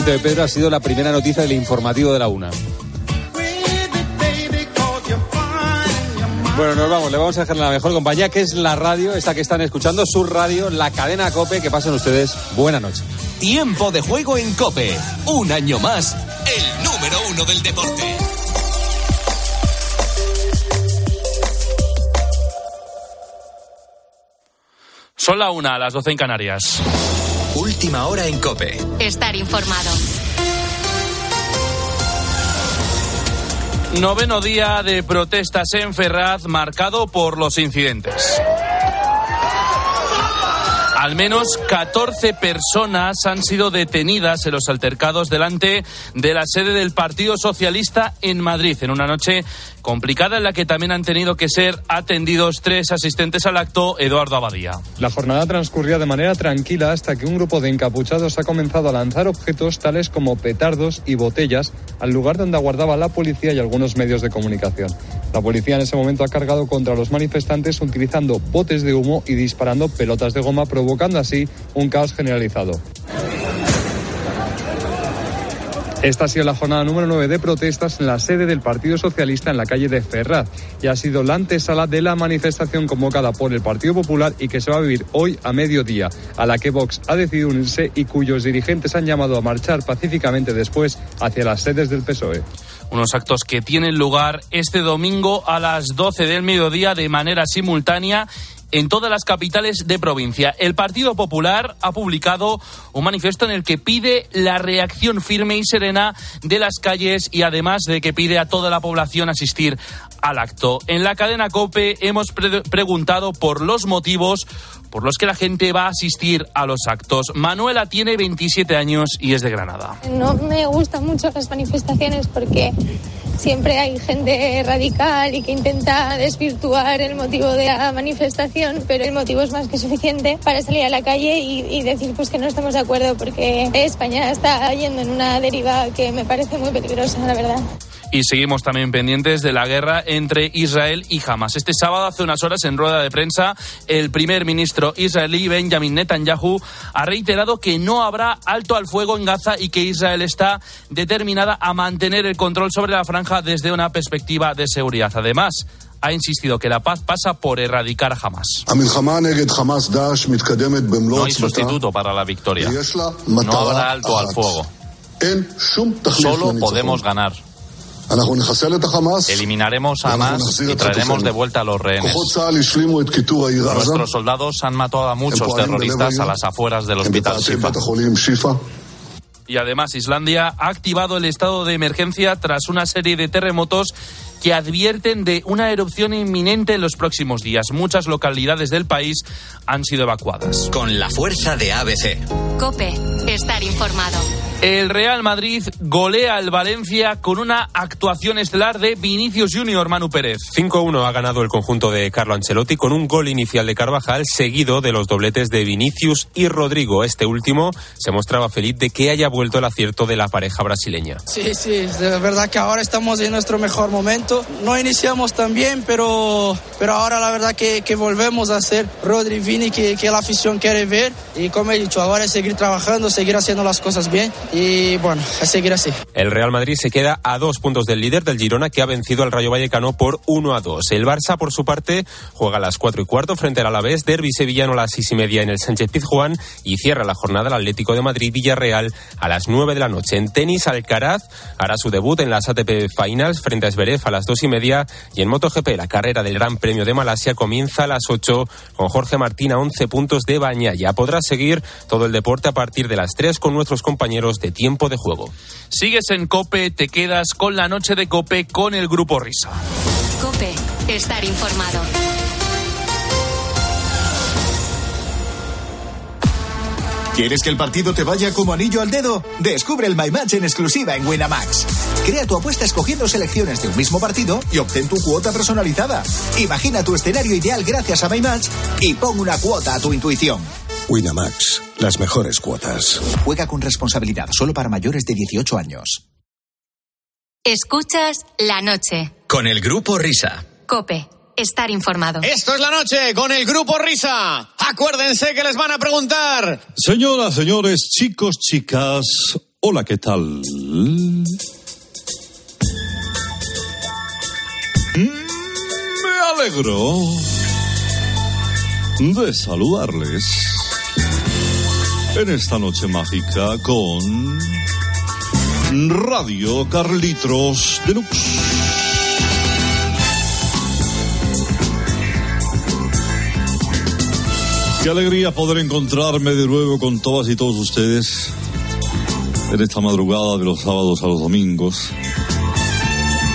nacimiento de Pedro ha sido la primera noticia del informativo de la una. Bueno, nos vamos, le vamos a dejar la mejor compañía, que es la radio, esta que están escuchando, su radio, la cadena Cope. Que pasen ustedes. Buena noche. Tiempo de juego en Cope. Un año más, el número uno del deporte. Son la una, a las doce en Canarias. Última hora en Cope. Estar informado. Noveno día de protestas en Ferraz marcado por los incidentes. Al menos 14 personas han sido detenidas en los altercados delante de la sede del Partido Socialista en Madrid, en una noche complicada en la que también han tenido que ser atendidos tres asistentes al acto, Eduardo Abadía. La jornada transcurría de manera tranquila hasta que un grupo de encapuchados ha comenzado a lanzar objetos tales como petardos y botellas al lugar donde aguardaba la policía y algunos medios de comunicación. La policía en ese momento ha cargado contra los manifestantes utilizando botes de humo y disparando pelotas de goma, provocando así un caos generalizado. Esta ha sido la jornada número 9 de protestas en la sede del Partido Socialista en la calle de Ferraz y ha sido la antesala de la manifestación convocada por el Partido Popular y que se va a vivir hoy a mediodía, a la que Vox ha decidido unirse y cuyos dirigentes han llamado a marchar pacíficamente después hacia las sedes del PSOE. Unos actos que tienen lugar este domingo a las 12 del mediodía de manera simultánea en todas las capitales de provincia. El Partido Popular ha publicado un manifiesto en el que pide la reacción firme y serena de las calles y además de que pide a toda la población asistir al acto. En la cadena COPE hemos preguntado por los motivos por los que la gente va a asistir a los actos. Manuela tiene 27 años y es de Granada. No me gustan mucho las manifestaciones porque siempre hay gente radical y que intenta desvirtuar el motivo de la manifestación, pero el motivo es más que suficiente para salir a la calle y, decir pues que no estamos de acuerdo porque España está yendo en una deriva que me parece muy peligrosa, la verdad y seguimos también pendientes de la guerra entre Israel y Hamas. Este sábado, hace unas horas, en rueda de prensa, el primer ministro israelí Benjamin Netanyahu ha reiterado que no habrá alto al fuego en Gaza y que Israel está determinada a mantener el control sobre la franja desde una perspectiva de seguridad. Además, ha insistido que la paz pasa por erradicar a Hamas. No hay sustituto para la victoria. No habrá alto al fuego. Solo podemos ganar. Eliminaremos a Hamas y traeremos de vuelta a los rehenes. Nuestros soldados han matado a muchos terroristas a las afueras del hospital Shifa. Y además Islandia ha activado el estado de emergencia tras una serie de terremotos que advierten de una erupción inminente en los próximos días. Muchas localidades del país han sido evacuadas. Con la fuerza de ABC. Cope, estar informado. El Real Madrid golea al Valencia con una actuación estelar de Vinicius Junior Manu Pérez. 5-1 ha ganado el conjunto de Carlo Ancelotti con un gol inicial de Carvajal seguido de los dobletes de Vinicius y Rodrigo. Este último se mostraba feliz de que haya vuelto el acierto de la pareja brasileña. Sí, sí, es verdad que ahora estamos en nuestro mejor momento. No iniciamos tan bien, pero, pero ahora la verdad que, que volvemos a ser Rodri Vini que, que la afición quiere ver y como he dicho, ahora es seguir trabajando, seguir haciendo las cosas bien y bueno, a seguir así. El Real Madrid se queda a dos puntos del líder del Girona que ha vencido al Rayo Vallecano por 1 a 2. El Barça, por su parte, juega a las 4 y cuarto frente al Alavés, Derby sevillano a las 6 y media en el Sánchez Pizjuán y cierra la jornada el Atlético de Madrid Villarreal a las 9 de la noche. En tenis, Alcaraz hará su debut en las ATP Finals frente a Zverev a las 2 y media y en MotoGP la carrera del Gran Premio de Malasia comienza a las 8 con Jorge Martín a 11 puntos de baña. Ya podrás seguir todo el deporte a partir de las 3 con nuestros compañeros de tiempo de juego. Sigues en Cope, te quedas con la noche de Cope con el Grupo Risa. Cope, estar informado. ¿Quieres que el partido te vaya como anillo al dedo? Descubre el My Match en exclusiva en Winamax. Crea tu apuesta escogiendo selecciones de un mismo partido y obtén tu cuota personalizada. Imagina tu escenario ideal gracias a My Match y pon una cuota a tu intuición. Winamax, las mejores cuotas. Juega con responsabilidad solo para mayores de 18 años. Escuchas la noche. Con el grupo Risa. Cope, estar informado. Esto es la noche con el grupo Risa. Acuérdense que les van a preguntar. Señoras, señores, chicos, chicas, Hola, ¿qué tal? Me alegro de saludarles en esta noche mágica con Radio Carlitos Deluxe. Qué alegría poder encontrarme de nuevo con todas y todos ustedes en esta madrugada de los sábados a los domingos.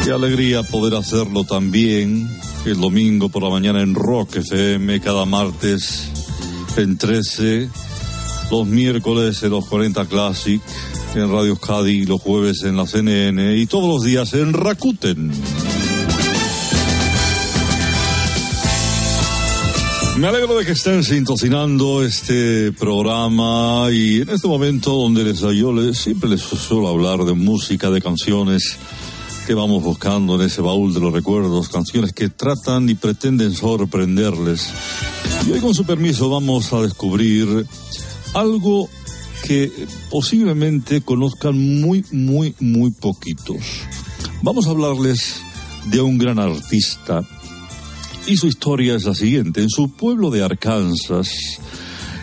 Qué alegría poder hacerlo también el domingo por la mañana en Rock FM, cada martes en 13, los miércoles en los 40 Classic, en Radio Cádiz, los jueves en la CNN y todos los días en Rakuten. Me alegro de que estén sintonizando este programa y en este momento donde les yo les, siempre les suelo hablar de música, de canciones que vamos buscando en ese baúl de los recuerdos, canciones que tratan y pretenden sorprenderles. Y hoy con su permiso vamos a descubrir algo que posiblemente conozcan muy, muy, muy poquitos. Vamos a hablarles de un gran artista y su historia es la siguiente. En su pueblo de Arkansas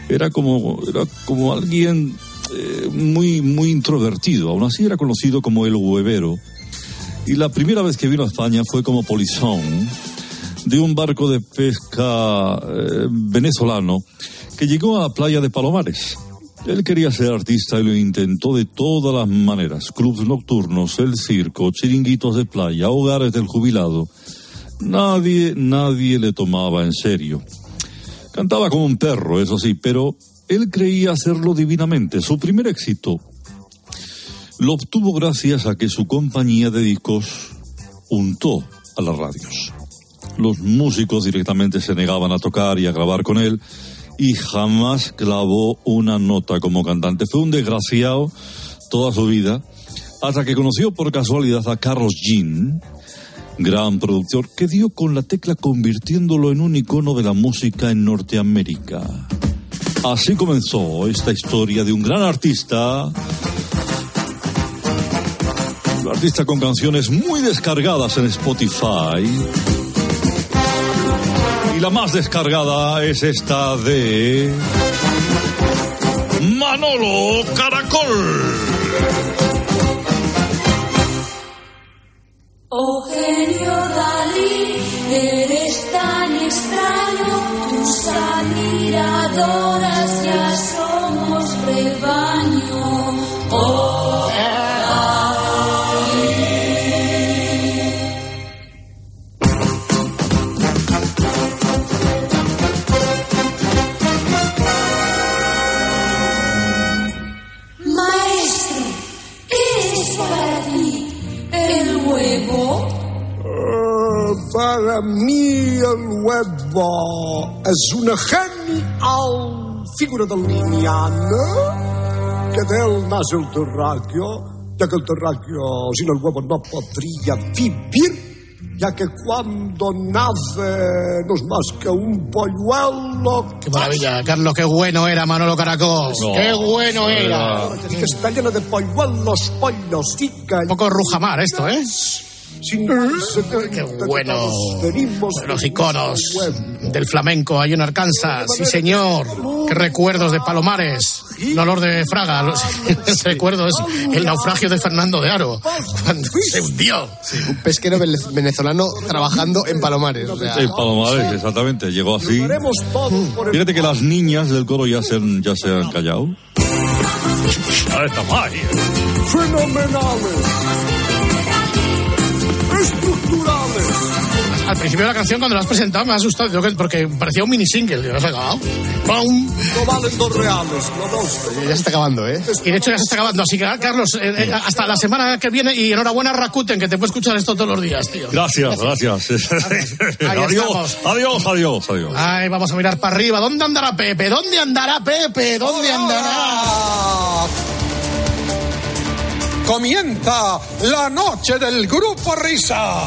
era como, era como alguien eh, muy, muy introvertido. Aún así era conocido como el huevero. Y la primera vez que vino a España fue como polizón de un barco de pesca eh, venezolano que llegó a la playa de Palomares. Él quería ser artista y lo intentó de todas las maneras. Clubs nocturnos, el circo, chiringuitos de playa, hogares del jubilado. Nadie, nadie le tomaba en serio. Cantaba como un perro, eso sí, pero él creía hacerlo divinamente. Su primer éxito lo obtuvo gracias a que su compañía de discos untó a las radios. Los músicos directamente se negaban a tocar y a grabar con él y jamás clavó una nota como cantante. Fue un desgraciado toda su vida hasta que conoció por casualidad a Carlos Jean, gran productor que dio con la tecla convirtiéndolo en un icono de la música en Norteamérica. Así comenzó esta historia de un gran artista, un artista con canciones muy descargadas en Spotify. Y la más descargada es esta de Manolo Caracol. Huevo es una genial figura del lineano que de él nace el terráqueo, ya que el terráqueo sin el huevo no podría vivir, ya que cuando nace no es más que un polluelo. Qué maravilla, Carlos, qué bueno era Manolo Caracol. No, qué bueno era. Que está lleno de polluelos, pollos, tica. Un poco Rujamar esto, ¿eh? Sin Qué bueno. Los iconos del flamenco ahí en Arkansas. Sí, señor. Qué recuerdos de Palomares. Un olor de Fraga. Los recuerdos. El naufragio de Fernando de Aro. Cuando se hundió. Un pesquero vene- venezolano trabajando en Palomares. o sea. Sí, Palomares, exactamente, llegó así. Fíjate que las niñas del coro ya se han, ya se han callado. Esta magia. Fenomenales. Al principio de la canción, cuando la has presentado, me ha asustado porque parecía un mini single. Digo, "Ah, ¡pum! No valen dos reales, no dos. Ya se está acabando, ¿eh? Y de hecho ya se está acabando. Así que, ah, Carlos, eh, eh, hasta la semana que viene y enhorabuena Rakuten, que te puedo escuchar esto todos los días, tío. Gracias, gracias. Ahí adiós, estamos. adiós, adiós, adiós. Ay, vamos a mirar para arriba. ¿Dónde andará Pepe? ¿Dónde andará Pepe? ¿Dónde andará? Comienza la noche del grupo Risa.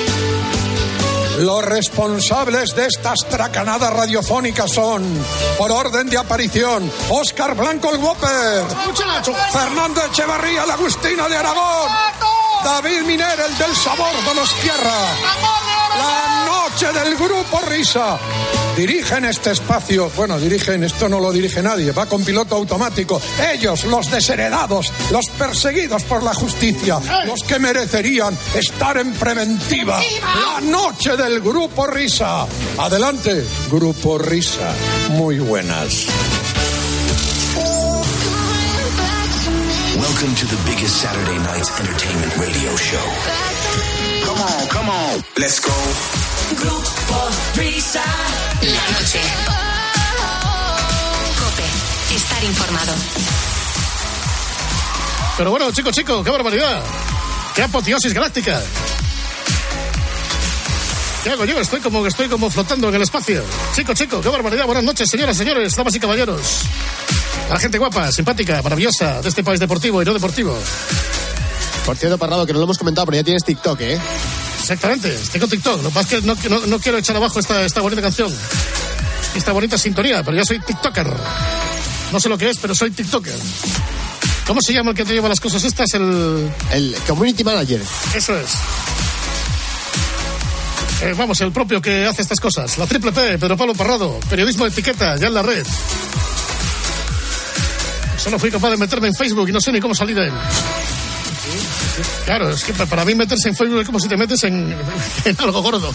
Los responsables de estas tracanadas radiofónicas son, por orden de aparición, Óscar Blanco el Whopper, Fernando Echevarría, la Agustina de Aragón, David Miner, el del sabor de los tierra, la noche del grupo Risa. Dirigen este espacio, bueno, dirigen, esto no lo dirige nadie, va con piloto automático. Ellos, los desheredados, los perseguidos por la justicia, los que merecerían estar en preventiva. La noche del grupo Risa. Adelante, grupo Risa. Muy buenas. Welcome to the biggest Saturday night's entertainment radio show. Come on. Let's go. Grupo Risa. La noche. Cope, estar informado. Pero bueno, chicos, chicos, qué barbaridad. Qué apoteosis galáctica. ¿Qué hago yo? Estoy como, estoy como flotando en el espacio. Chico, chico, qué barbaridad. Buenas noches, señoras, señores, damas y caballeros. A la gente guapa, simpática, maravillosa de este país deportivo y no deportivo. Por cierto, Parrado, que no lo hemos comentado, pero ya tienes TikTok, ¿eh? Exactamente, estoy con TikTok. Lo que pasa es que no, no- no quiero echar abajo esta, esta bonita canción. Esta bonita sintonía, pero ya soy TikToker. No sé lo que es, pero soy TikToker. ¿Cómo se llama el que te lleva las cosas estas? El... El Community Manager. Eso es. Eh, vamos, el propio que hace estas cosas. La triple P, Pedro Pablo Parrado. Periodismo de etiqueta, ya en la red. Solo fui capaz de meterme en Facebook y no sé ni cómo salir de él. Claro, es que pa- para mí meterse en Facebook es como si te metes en, en algo gordo.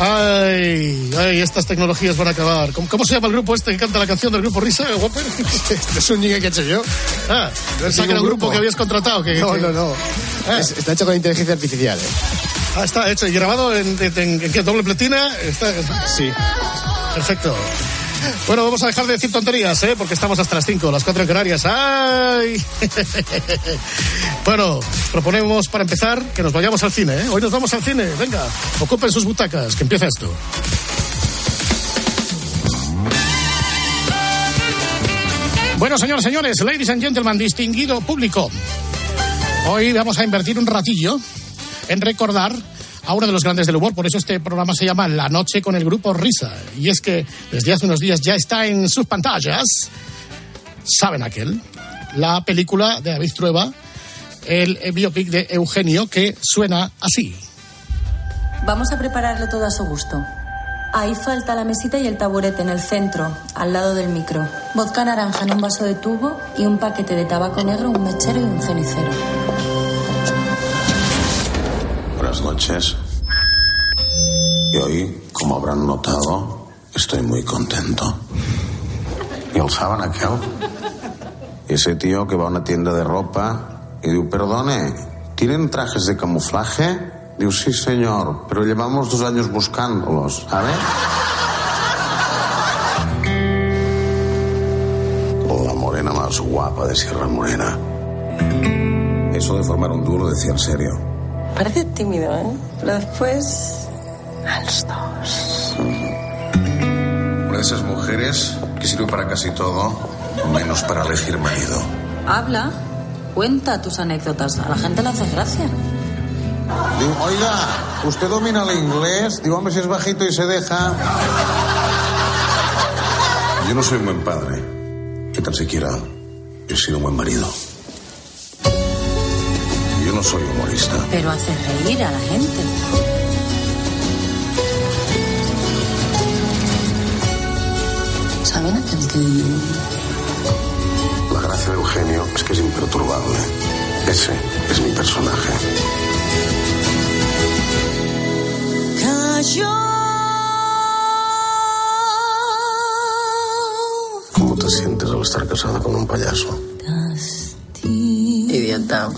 Ay, ay, estas tecnologías van a acabar. ¿Cómo, cómo se llama el grupo este que canta la canción del grupo Risa, Whopper? es un niño que he hecho yo. Ah, pensaba que era un grupo que habías contratado. Que, No, que- no, no. Ah. Es- está hecho con inteligencia artificial, ¿eh? Ah, está hecho y grabado en, en, en- ¿en doble platina. Está, Sí. perfecto. Bueno, vamos a dejar de decir tonterías, ¿eh? Porque estamos hasta las 5, las 4 en Canarias. ¡Ay! bueno, proponemos para empezar que nos vayamos al cine, ¿eh? Hoy nos vamos al cine. Venga, ocupen sus butacas, que empieza esto. Bueno, señores, señores, ladies and gentlemen, distinguido público. Hoy vamos a invertir un ratillo en recordar a uno de los grandes del humor. Por eso este programa se llama La Noche con el Grupo Risa. Y es que desde hace unos días ya está en sus pantallas, ¿saben aquel? La película de David Trueba, el eh, biopic de Eugenio, que suena así. Vamos a prepararle todo a su gusto. Ahí falta la mesita y el taburete en el centro, al lado del micro. Vodka naranja en un vaso de tubo y un paquete de tabaco negro, un mechero y un cenicero. Buenas noches. Y hoy, como habrán notado, estoy muy contento. ¿Y el saben aquel? Ese tío que va a una tienda de ropa y dice, perdone, ¿tienen trajes de camuflaje? Digo, sí, señor, pero llevamos dos años buscándolos, ¿sabe? La morena más guapa de Sierra Morena. Eso de formar un dúo decía en serio. Parece tímido, ¿eh? Pero después. A los dos. Una de esas mujeres que sirve para casi todo, menos para elegir marido. Habla, cuenta tus anécdotas. A la gente le hace gracia. Digo, oiga, ¿usted domina el inglés? Digo, hombre, si es bajito y se deja. Yo no soy un buen padre. Que tan siquiera he sido un buen marido. Soy humorista. Pero hace reír a la gente. ¿Saben aquel que La gracia de Eugenio es que es imperturbable. Ese es mi personaje. ¿Cómo te sientes al estar casada con un payaso? Idiota.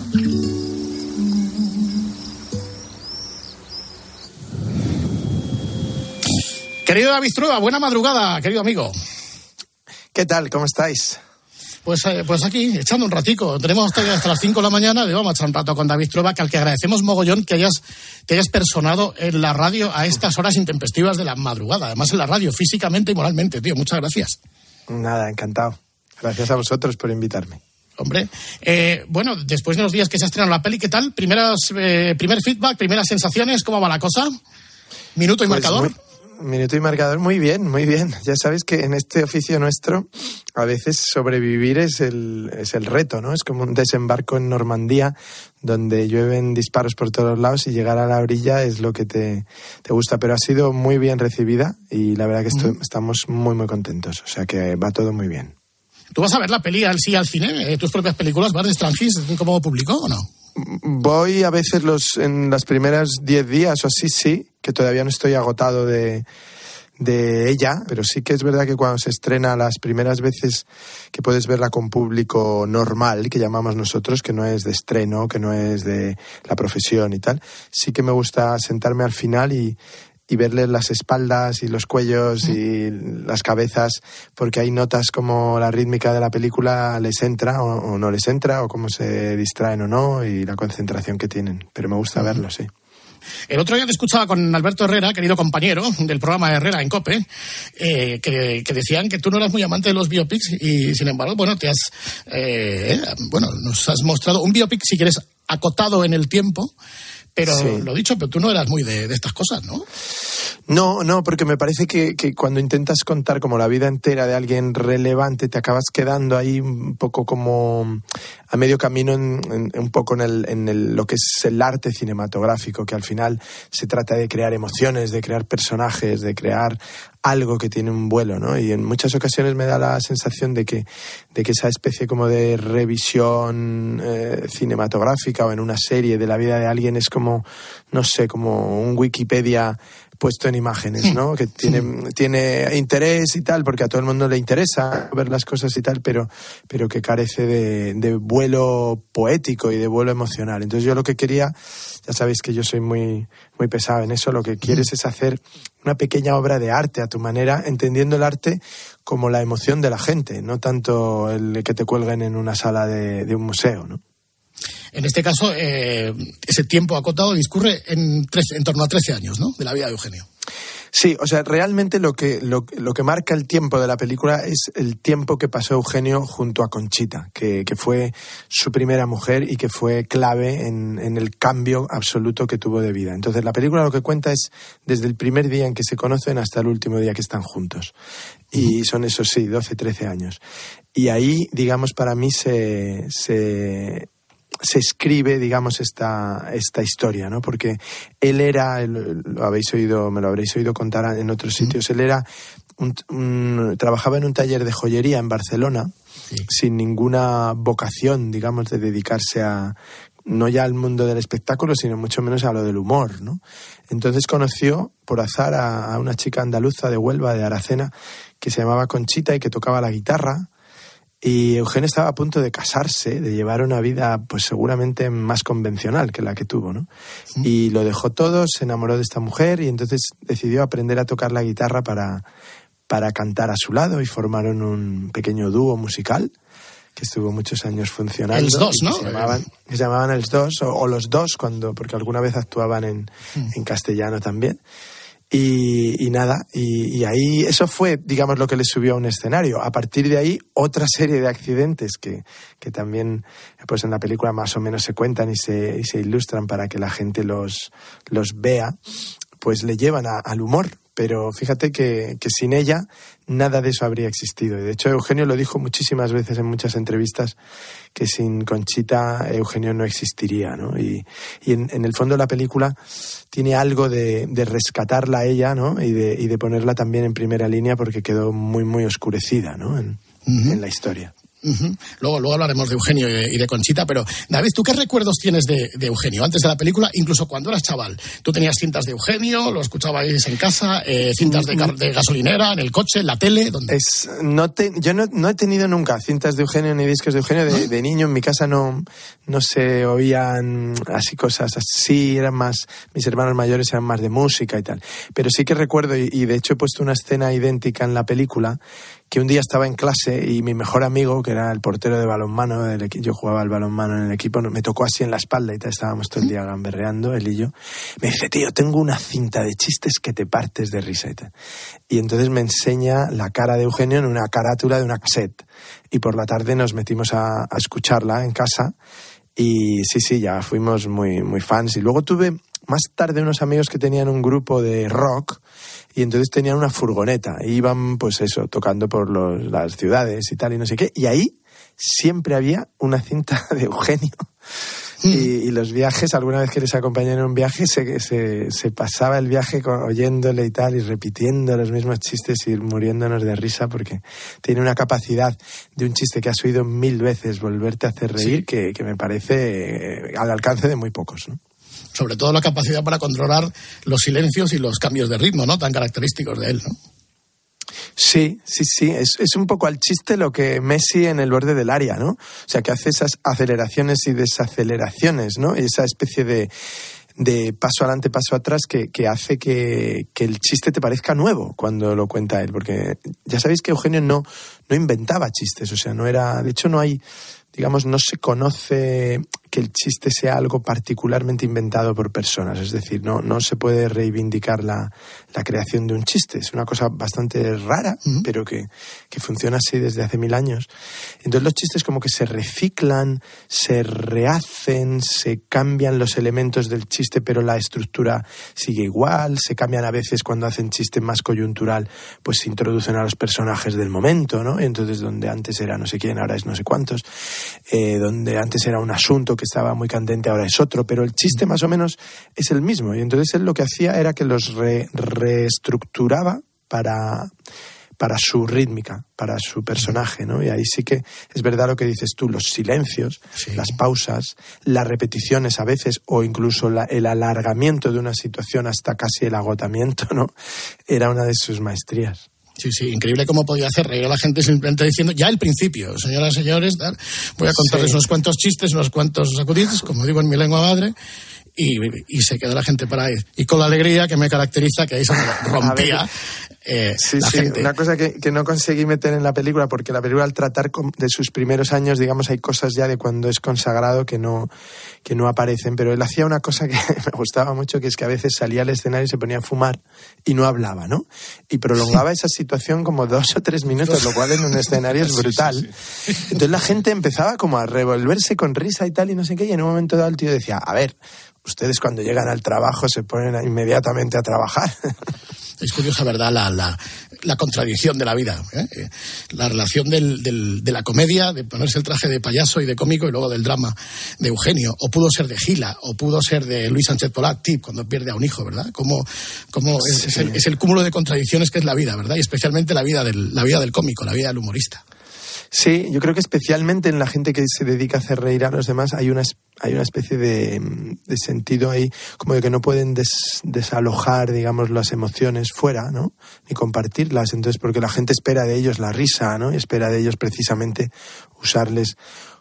Querido David Trueba, buena madrugada, querido amigo. ¿Qué tal? ¿Cómo estáis? Pues, eh, pues aquí, echando un ratico. Tenemos hasta, hasta las 5 de la mañana vamos a echar un rato con David Trueba, que al que agradecemos mogollón que hayas, te hayas personado en la radio a estas horas intempestivas de la madrugada. Además en la radio, físicamente y moralmente, tío. Muchas gracias. Nada, encantado. Gracias a vosotros por invitarme. Hombre, eh, bueno, después de los días que se ha estrenado la peli, ¿qué tal? Primeras, eh, primer feedback, primeras sensaciones, ¿cómo va la cosa? Minuto y Pues marcador. muy- minuto y marcador, muy bien, muy bien. Ya sabes que en este oficio nuestro a veces sobrevivir es el, es el reto, ¿no? Es como un desembarco en Normandía donde llueven disparos por todos lados y llegar a la orilla es lo que te, te gusta. Pero ha sido muy bien recibida y la verdad que esto- estamos muy, muy contentos. O sea que va todo muy bien. ¿Tú vas a ver la peli al sí al cine? eh, ¿Tus propias películas? ¿Vas de como público o no? Voy a veces los en las primeras 10 días o así, sí, que todavía no estoy agotado de, de ella, pero sí que es verdad que cuando se estrena las primeras veces que puedes verla con público normal, que llamamos nosotros, que no es de estreno, que no es de la profesión y tal, sí que me gusta sentarme al final y, y verle las espaldas y los cuellos y las cabezas, porque hay notas como la rítmica de la película les entra o, o no les entra, o cómo se distraen o no, y la concentración que tienen. Pero me gusta verlo, sí. El otro día te escuchaba con Alberto Herrera, querido compañero del programa Herrera en COPE, eh, que, que decían que tú no eras muy amante de los biopics y, sin embargo, bueno, te has, eh, bueno, nos has mostrado un biopic, si quieres, acotado en el tiempo, pero Sí. lo dicho, pero tú no eras muy de, de estas cosas, ¿no? No, no, porque me parece que, que cuando intentas contar como la vida entera de alguien relevante, te acabas quedando ahí un poco como a medio camino, en, en- un poco en, el, en el- lo que es el arte cinematográfico, que al final se trata de crear emociones, de crear personajes, de crear algo que tiene un vuelo, ¿no? Y en muchas ocasiones me da la sensación de que, de que esa especie como de revisión eh, cinematográfica o en una serie de la vida de alguien es como, no sé, como un Wikipedia puesto en imágenes, ¿no? Que tiene, tiene interés y tal, porque a todo el mundo le interesa ver las cosas y tal, pero, pero que carece de, de vuelo poético y de vuelo emocional. Entonces yo lo que quería, ya sabéis que yo soy muy, muy pesado en eso, lo que quieres es hacer una pequeña obra de arte a tu manera, entendiendo el arte como la emoción de la gente, no tanto el que te cuelguen en una sala de, de un museo, ¿no? En este caso, eh, ese tiempo acotado discurre en, trece- en torno a 13 años, ¿no? De la vida de Eugenio. Sí, o sea, realmente lo que, lo, lo que marca el tiempo de la película es el tiempo que pasó Eugenio junto a Conchita, que, que fue su primera mujer y que fue clave en, en el cambio absoluto que tuvo de vida. Entonces, la película lo que cuenta es desde el primer día en que se conocen hasta el último día que están juntos. Y son esos, sí, 12, 13 años. Y ahí, digamos, para mí se, se, se escribe, digamos, esta, esta historia, ¿no? Porque él era, lo habéis oído, me lo habréis oído contar en otros sitios, él era, un- un- trabajaba en un taller de joyería en Barcelona, sin ninguna vocación, digamos, de dedicarse a, no ya al mundo del espectáculo, sino mucho menos a lo del humor, ¿no? Entonces conoció por azar a, a una chica andaluza de Huelva, de Aracena, que se llamaba Conchita y que tocaba la guitarra, y Eugenio estaba a punto de casarse, de llevar una vida, pues seguramente más convencional que la que tuvo, ¿no? Y lo dejó todo, se enamoró de esta mujer y entonces decidió aprender a tocar la guitarra para, para cantar a su lado y formaron un pequeño dúo musical que estuvo muchos años funcionando. Els Dos, ¿no? Se llamaban, se llamaban Els Dos o, o Los Dos, cuando, porque alguna vez actuaban en, en castellano también. Y, nada, y, ahí eso fue, digamos, lo que les subió a un escenario. A partir de ahí, otra serie de accidentes que, que también pues en la película más o menos se cuentan y se, y se ilustran para que la gente los, los vea, pues le llevan a- al humor. Pero fíjate que, que sin ella nada de eso habría existido. Y de hecho, Eugenio lo dijo muchísimas veces en muchas entrevistas que sin Conchita Eugenio no existiría. ¿no? Y, y en, en el fondo la película tiene algo de, de rescatarla a ella ¿no? y, de, y de ponerla también en primera línea porque quedó muy, muy oscurecida ¿no? en, en la historia. Luego, luego hablaremos de Eugenio y de, y de Conchita, pero David, ¿tú qué recuerdos tienes de, de Eugenio antes de la película, incluso cuando eras chaval? Tú tenías cintas de Eugenio, lo escuchabais en casa, eh, cintas de, car- de gasolinera, en el coche, en la tele, ¿dónde? Es, no te- yo no, no he tenido nunca cintas de Eugenio ni discos de Eugenio. De, de niño en mi casa no, no se oían así cosas así, eran más, mis hermanos mayores eran más de música y tal. Pero sí que recuerdo, y, y de hecho he puesto una escena idéntica en la película, que un día estaba en clase y mi mejor amigo, que era el portero de balonmano, del yo jugaba al balonmano en el equipo, me tocó así en la espalda y estábamos todo el día gamberreando, él y yo. Me dice, tío, tengo una cinta de chistes que te partes de risa. Y entonces me enseña la cara de Eugenio en una carátula de una cassette. Y por la tarde nos metimos a, a escucharla en casa. Y sí, sí, ya fuimos muy, muy fans. Y luego tuve más tarde unos amigos que tenían un grupo de rock y entonces tenían una furgoneta. E iban, pues eso, tocando por los- las ciudades y tal y no sé qué. Y ahí siempre había una cinta de Eugenio. Y, y los viajes, alguna vez que les acompañé en un viaje, se, se, se pasaba el viaje oyéndole y tal, y repitiendo los mismos chistes y muriéndonos de risa, porque tiene una capacidad de un chiste que has oído mil veces volverte a hacer reír, que, que me parece eh, al alcance de muy pocos. ¿no? Sobre todo la capacidad para controlar los silencios y los cambios de ritmo, ¿no? Tan característicos de él, ¿no? Sí, sí, sí. Es, es un poco al chiste lo que Messi en el borde del área, ¿no? O sea, que hace esas aceleraciones y desaceleraciones, ¿no? Esa especie de, de paso adelante, paso atrás que, que hace que, que el chiste te parezca nuevo cuando lo cuenta él. Porque ya sabéis que Eugenio no, no inventaba chistes, o sea, no era. De hecho, no hay. Digamos, no se conoce que el chiste sea algo particularmente inventado por personas. Es decir, no, no se puede reivindicar la, la creación de un chiste. Es una cosa bastante rara, pero que, que funciona así desde hace mil años. Entonces los chistes como que se reciclan, se rehacen, se cambian los elementos del chiste, pero la estructura sigue igual, se cambian a veces cuando hacen chiste más coyuntural, pues se introducen a los personajes del momento, ¿no? Entonces donde antes era no sé quién, ahora es no sé cuántos, eh, donde antes era un asunto que estaba muy candente, ahora es otro, pero el chiste más o menos es el mismo. Y entonces él lo que hacía era que los re- reestructuraba para, para su rítmica, para su personaje, ¿no? Y ahí sí que es verdad lo que dices tú, los silencios, las pausas, las repeticiones a veces, o incluso la- el alargamiento de una situación hasta casi el agotamiento, ¿no? Era una de sus maestrías. Sí, sí, increíble cómo podía hacer reír a la gente simplemente diciendo, ya el principio, señoras y señores, voy a contarles Sí. unos cuantos chistes, unos cuantos sacudidos, como digo en mi lengua madre, y, y se quedó la gente para ahí. Y con la alegría que me caracteriza, que ahí se me rompía eh, Sí, la sí, gente. una cosa que, que no conseguí meter en la película, porque la película al tratar de sus primeros años, digamos, hay cosas ya de cuando es consagrado que no, que no aparecen, pero él hacía una cosa que me gustaba mucho, que es que a veces salía al escenario y se ponía a fumar y no hablaba, ¿no? Y prolongaba esa situación como dos o tres minutos, lo cual en un escenario es brutal. Entonces la gente empezaba como a revolverse con risa y tal y no sé qué, y en un momento dado el tío decía, a ver, ustedes cuando llegan al trabajo se ponen inmediatamente a trabajar. Es curiosa, ¿verdad? La, la, la contradicción de la vida. ¿eh? Eh, La relación del, del- de la comedia, de ponerse el traje de payaso y de cómico, y luego del drama de Eugenio. O pudo ser de Gila, o pudo ser de Luis Sánchez Polat, Tip, cuando pierde a un hijo, ¿verdad? Como, como es, es el, es el cúmulo de contradicciones que es la vida, ¿verdad? Y especialmente la vida del, la vida del cómico, la vida del humorista. Sí, yo creo que especialmente en la gente que se dedica a hacer reír a los demás hay una, hay una especie de, mm, de sentido ahí, como de que no pueden des- desalojar, digamos, las emociones fuera, ¿no? Ni compartirlas. Entonces, porque la gente espera de ellos la risa, ¿no? Y espera de ellos precisamente usarles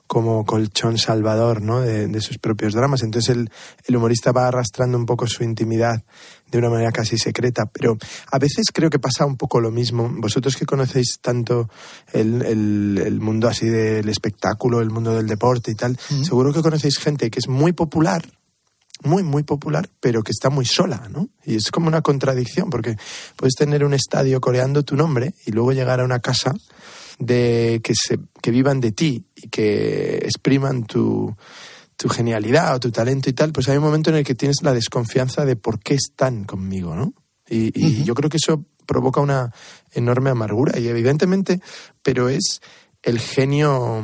como colchón salvador, ¿no? De, de sus propios dramas. Entonces el, el humorista va arrastrando un poco su intimidad de una manera casi secreta, pero a veces creo que pasa un poco lo mismo. Vosotros que conocéis tanto el, el- el mundo así del espectáculo, el mundo del deporte y tal, seguro que conocéis gente que es muy popular, muy, muy popular, pero que está muy sola, ¿no? Y es como una contradicción, porque puedes tener un estadio coreando tu nombre y luego llegar a una casa de que, se, que vivan de ti y que expriman tu, tu genialidad o tu talento y tal, pues hay un momento en el que tienes la desconfianza de por qué están conmigo, ¿no? Y, y yo creo que eso provoca una enorme amargura y evidentemente, pero es el genio,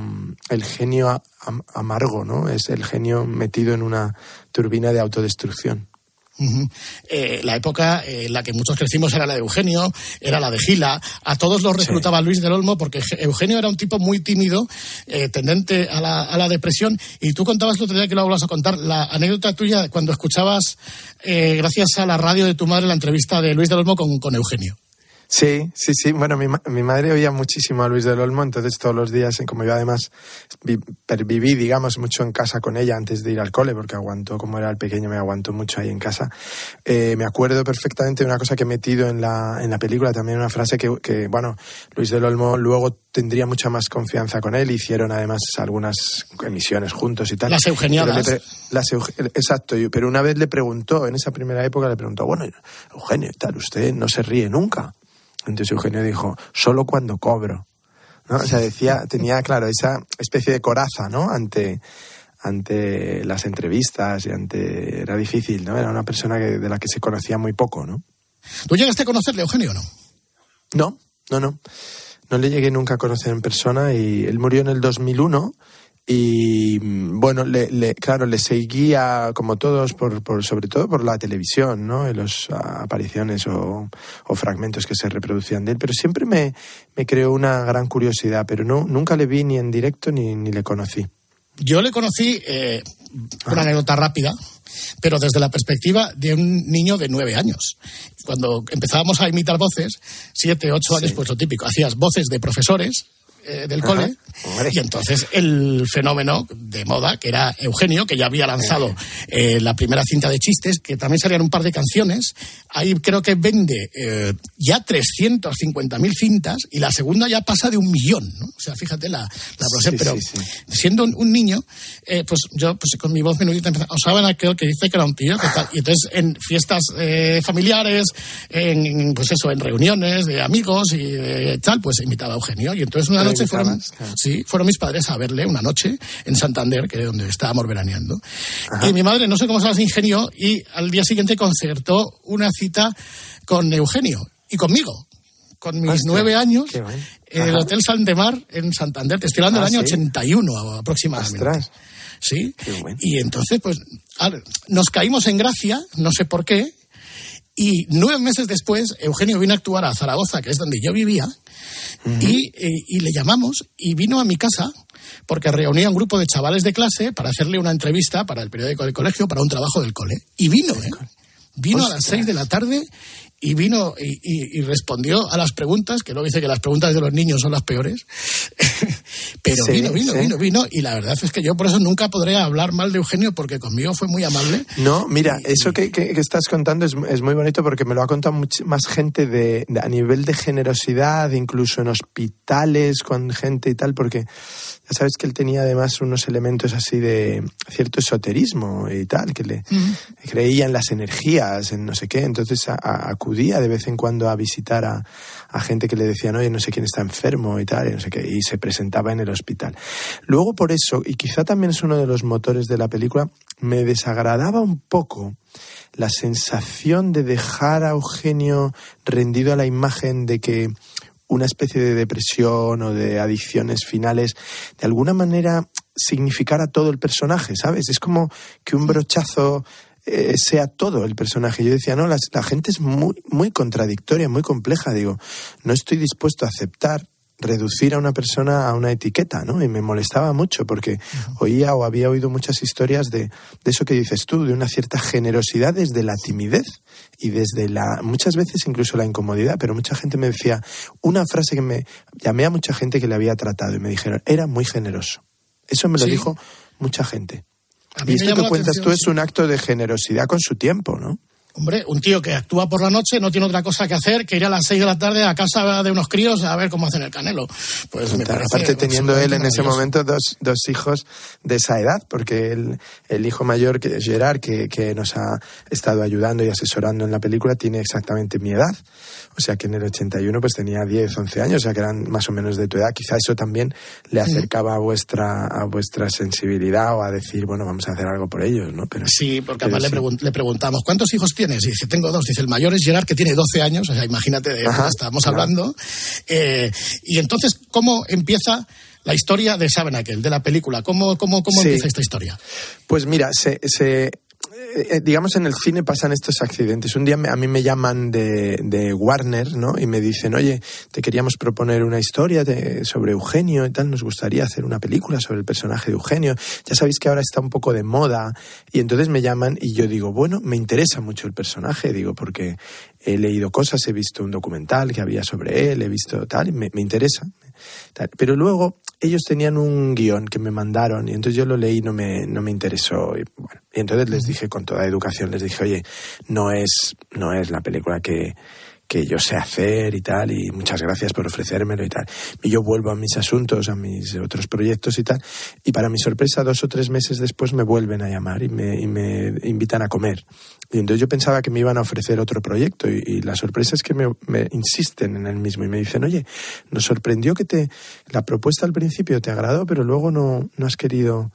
el genio am- amargo, ¿no? Es el genio metido en una turbina de autodestrucción. Eh, la época en la que muchos crecimos era la de Eugenio, era la de Gila. A todos los reclutaba Luis del Olmo porque Ge- Eugenio era un tipo muy tímido, eh, tendente a la, a la depresión. Y tú contabas el otro día que lo vas a contar, la anécdota tuya cuando escuchabas, eh, gracias a la radio de tu madre, la entrevista de Luis del Olmo con, con Eugenio. Sí, sí, sí. Bueno, mi, mi madre oía muchísimo a Luis del Olmo, entonces todos los días, como yo además vi- perviví, digamos, mucho en casa con ella antes de ir al cole, porque aguantó, como era el pequeño, me aguantó mucho ahí en casa. Eh, me acuerdo perfectamente de una cosa que he metido en la, en la película, también una frase que, que, bueno, Luis del Olmo luego tendría mucha más confianza con él, hicieron además algunas emisiones juntos y tal. Las eugeniadas. Pre- las exacto, pero una vez le preguntó, en esa primera época le preguntó, bueno, Eugenio, tal, usted no se ríe nunca. Entonces Eugenio dijo, solo cuando cobro. ¿no? O sea, decía, tenía, claro, esa especie de coraza, ¿no? Ante, ante las entrevistas y ante... Era difícil, ¿no? Era una persona que- de la que se conocía muy poco, ¿no? ¿Tú llegaste a conocerle, Eugenio, o no? No, no, no. No le llegué nunca a conocer en persona y él murió en el 2001 y bueno, le, le- claro, le seguía como todos, por, por, sobre todo por la televisión, ¿no? En las apariciones o, o fragmentos que se reproducían de él, pero siempre me, me creó una gran curiosidad, pero no, nunca le vi ni en directo ni, ni le conocí. Yo le conocí, eh, una anécdota rápida, pero desde la perspectiva de un niño de nueve años. Cuando empezábamos a imitar voces, siete, ocho años, pues lo típico, hacías voces de profesores eh, del Ajá. cole, y entonces el fenómeno de moda, que era Eugenio, que ya había lanzado eh, la primera cinta de chistes, que también salían un par de canciones, ahí creo que vende eh, ya 350.000 cintas y la segunda ya pasa de un millón, ¿no? O sea, fíjate la, la Sí, pero sí, sí. siendo un, un niño, eh, pues yo pues con mi voz menudita empezaba, os saben aquel que dice que era un tío, que tal. y entonces en fiestas eh, familiares, en, pues eso, en reuniones de amigos y de tal, pues imitaba a Eugenio. Y entonces una noche fueron, claro. sí, fueron mis padres a verle una noche en Santander, que es donde estábamos veraneando. Y mi madre, no sé cómo se las ingenió, y al día siguiente concertó una cita con Eugenio y conmigo. Con mis Hostia, nueve años, en el. Hotel Saldemar en Santander. Te estoy hablando Ah, del año ¿sí? 81 aproximadamente. Ostras. Sí. Bueno. Y entonces, pues, nos caímos en gracia, no sé por qué, y nueve meses después, Eugenio vino a actuar a Zaragoza, que es donde yo vivía, y, eh, y le llamamos y vino a mi casa porque reunía un grupo de chavales de clase para hacerle una entrevista para el periódico del colegio, para un trabajo del cole. Y vino, ¿eh? Vino a las seis de la tarde y vino y, y- y respondió a las preguntas, que luego dice que las preguntas de los niños son las peores. Pero Sí, vino, vino, sí. vino, vino. Y la verdad es que yo por eso nunca podré hablar mal de Eugenio porque conmigo fue muy amable. No, mira, eso que, que- que estás contando es, es muy bonito porque me lo ha contado much- más gente de, de- a nivel de generosidad, incluso en hospitales con gente y tal, porque sabes que él tenía además unos elementos así de cierto esoterismo y tal, que le creía en las energías, en no sé qué, entonces a- a- acudía de vez en cuando a visitar a, a gente que le decían, oye, no sé quién está enfermo y tal, y no sé qué, y se presentaba en el hospital. Luego por eso, y quizá también es uno de los motores de la película, me desagradaba un poco la sensación de dejar a Eugenio rendido a la imagen de que una especie de depresión o de adicciones finales de alguna manera significara todo el personaje, ¿sabes? Es como que un brochazo eh, sea todo el personaje. Yo decía, no, las- la, gente es muy, muy contradictoria, muy compleja. Digo, no estoy dispuesto a aceptar reducir a una persona a una etiqueta, ¿no? Y me molestaba mucho porque oía o había oído muchas historias de, de eso que dices tú, de una cierta generosidad desde la timidez y desde la, muchas veces incluso la incomodidad, pero mucha gente me decía una frase que me llamé a mucha gente que le había tratado y me dijeron, era muy generoso. Eso me lo Sí. dijo mucha gente. Y esto que cuentas atención, tú es un acto de generosidad con su tiempo, ¿no? Hombre, un tío que actúa por la noche no tiene otra cosa que hacer que ir a las seis de la tarde a casa de unos críos a ver cómo hacen el canelo. Pues me parece Aparte teniendo él en ese momento dos, dos hijos de esa edad, porque el, el hijo mayor, que es Gerard, que, que nos ha estado ayudando y asesorando en la película, tiene exactamente mi edad. O sea que en el 81 pues tenía 10, 11 años, o sea que eran más o menos de tu edad. Quizá eso también le acercaba a vuestra, a vuestra sensibilidad o a decir, bueno, vamos a hacer algo por ellos, ¿no? Pero, Sí, porque pero además le, sí. pregun- le preguntamos, ¿cuántos hijos tienes? Y dice, tengo dos. Dice, el mayor es Gerard, que tiene 12 años, o sea, imagínate de Ajá, claro. hablando. Eh, y entonces, ¿cómo empieza la historia de Saben aquel, de la película? ¿Cómo, cómo, cómo Sí. empieza esta historia? Pues mira, se, se- digamos, en el cine pasan estos accidentes. Un día a mí me llaman de, de Warner, ¿no? Y me dicen, oye, te queríamos proponer una historia de- sobre Eugenio y tal, nos gustaría hacer una película sobre el personaje de Eugenio. Ya sabéis que ahora está un poco de moda. Y entonces me llaman y yo digo, bueno, me interesa mucho el personaje, digo, porque he leído cosas, he visto un documental que había sobre él, he visto tal, y me interesa. Pero luego ellos tenían un guion que me mandaron y entonces yo lo leí y no me, no me interesó. Y, bueno, y entonces les dije con toda educación, les dije, oye, no es, no es la película que, que yo sé hacer y tal, y muchas gracias por ofrecérmelo y tal. Y yo vuelvo a mis asuntos, a mis otros proyectos y tal, y para mi sorpresa, dos o tres meses después me vuelven a llamar y me, y me invitan a comer. Y entonces yo pensaba que me iban a ofrecer otro proyecto, y, la sorpresa es que me, me insisten en el mismo y me dicen, oye, nos sorprendió que te, la propuesta al principio te agradó, pero luego no, no has querido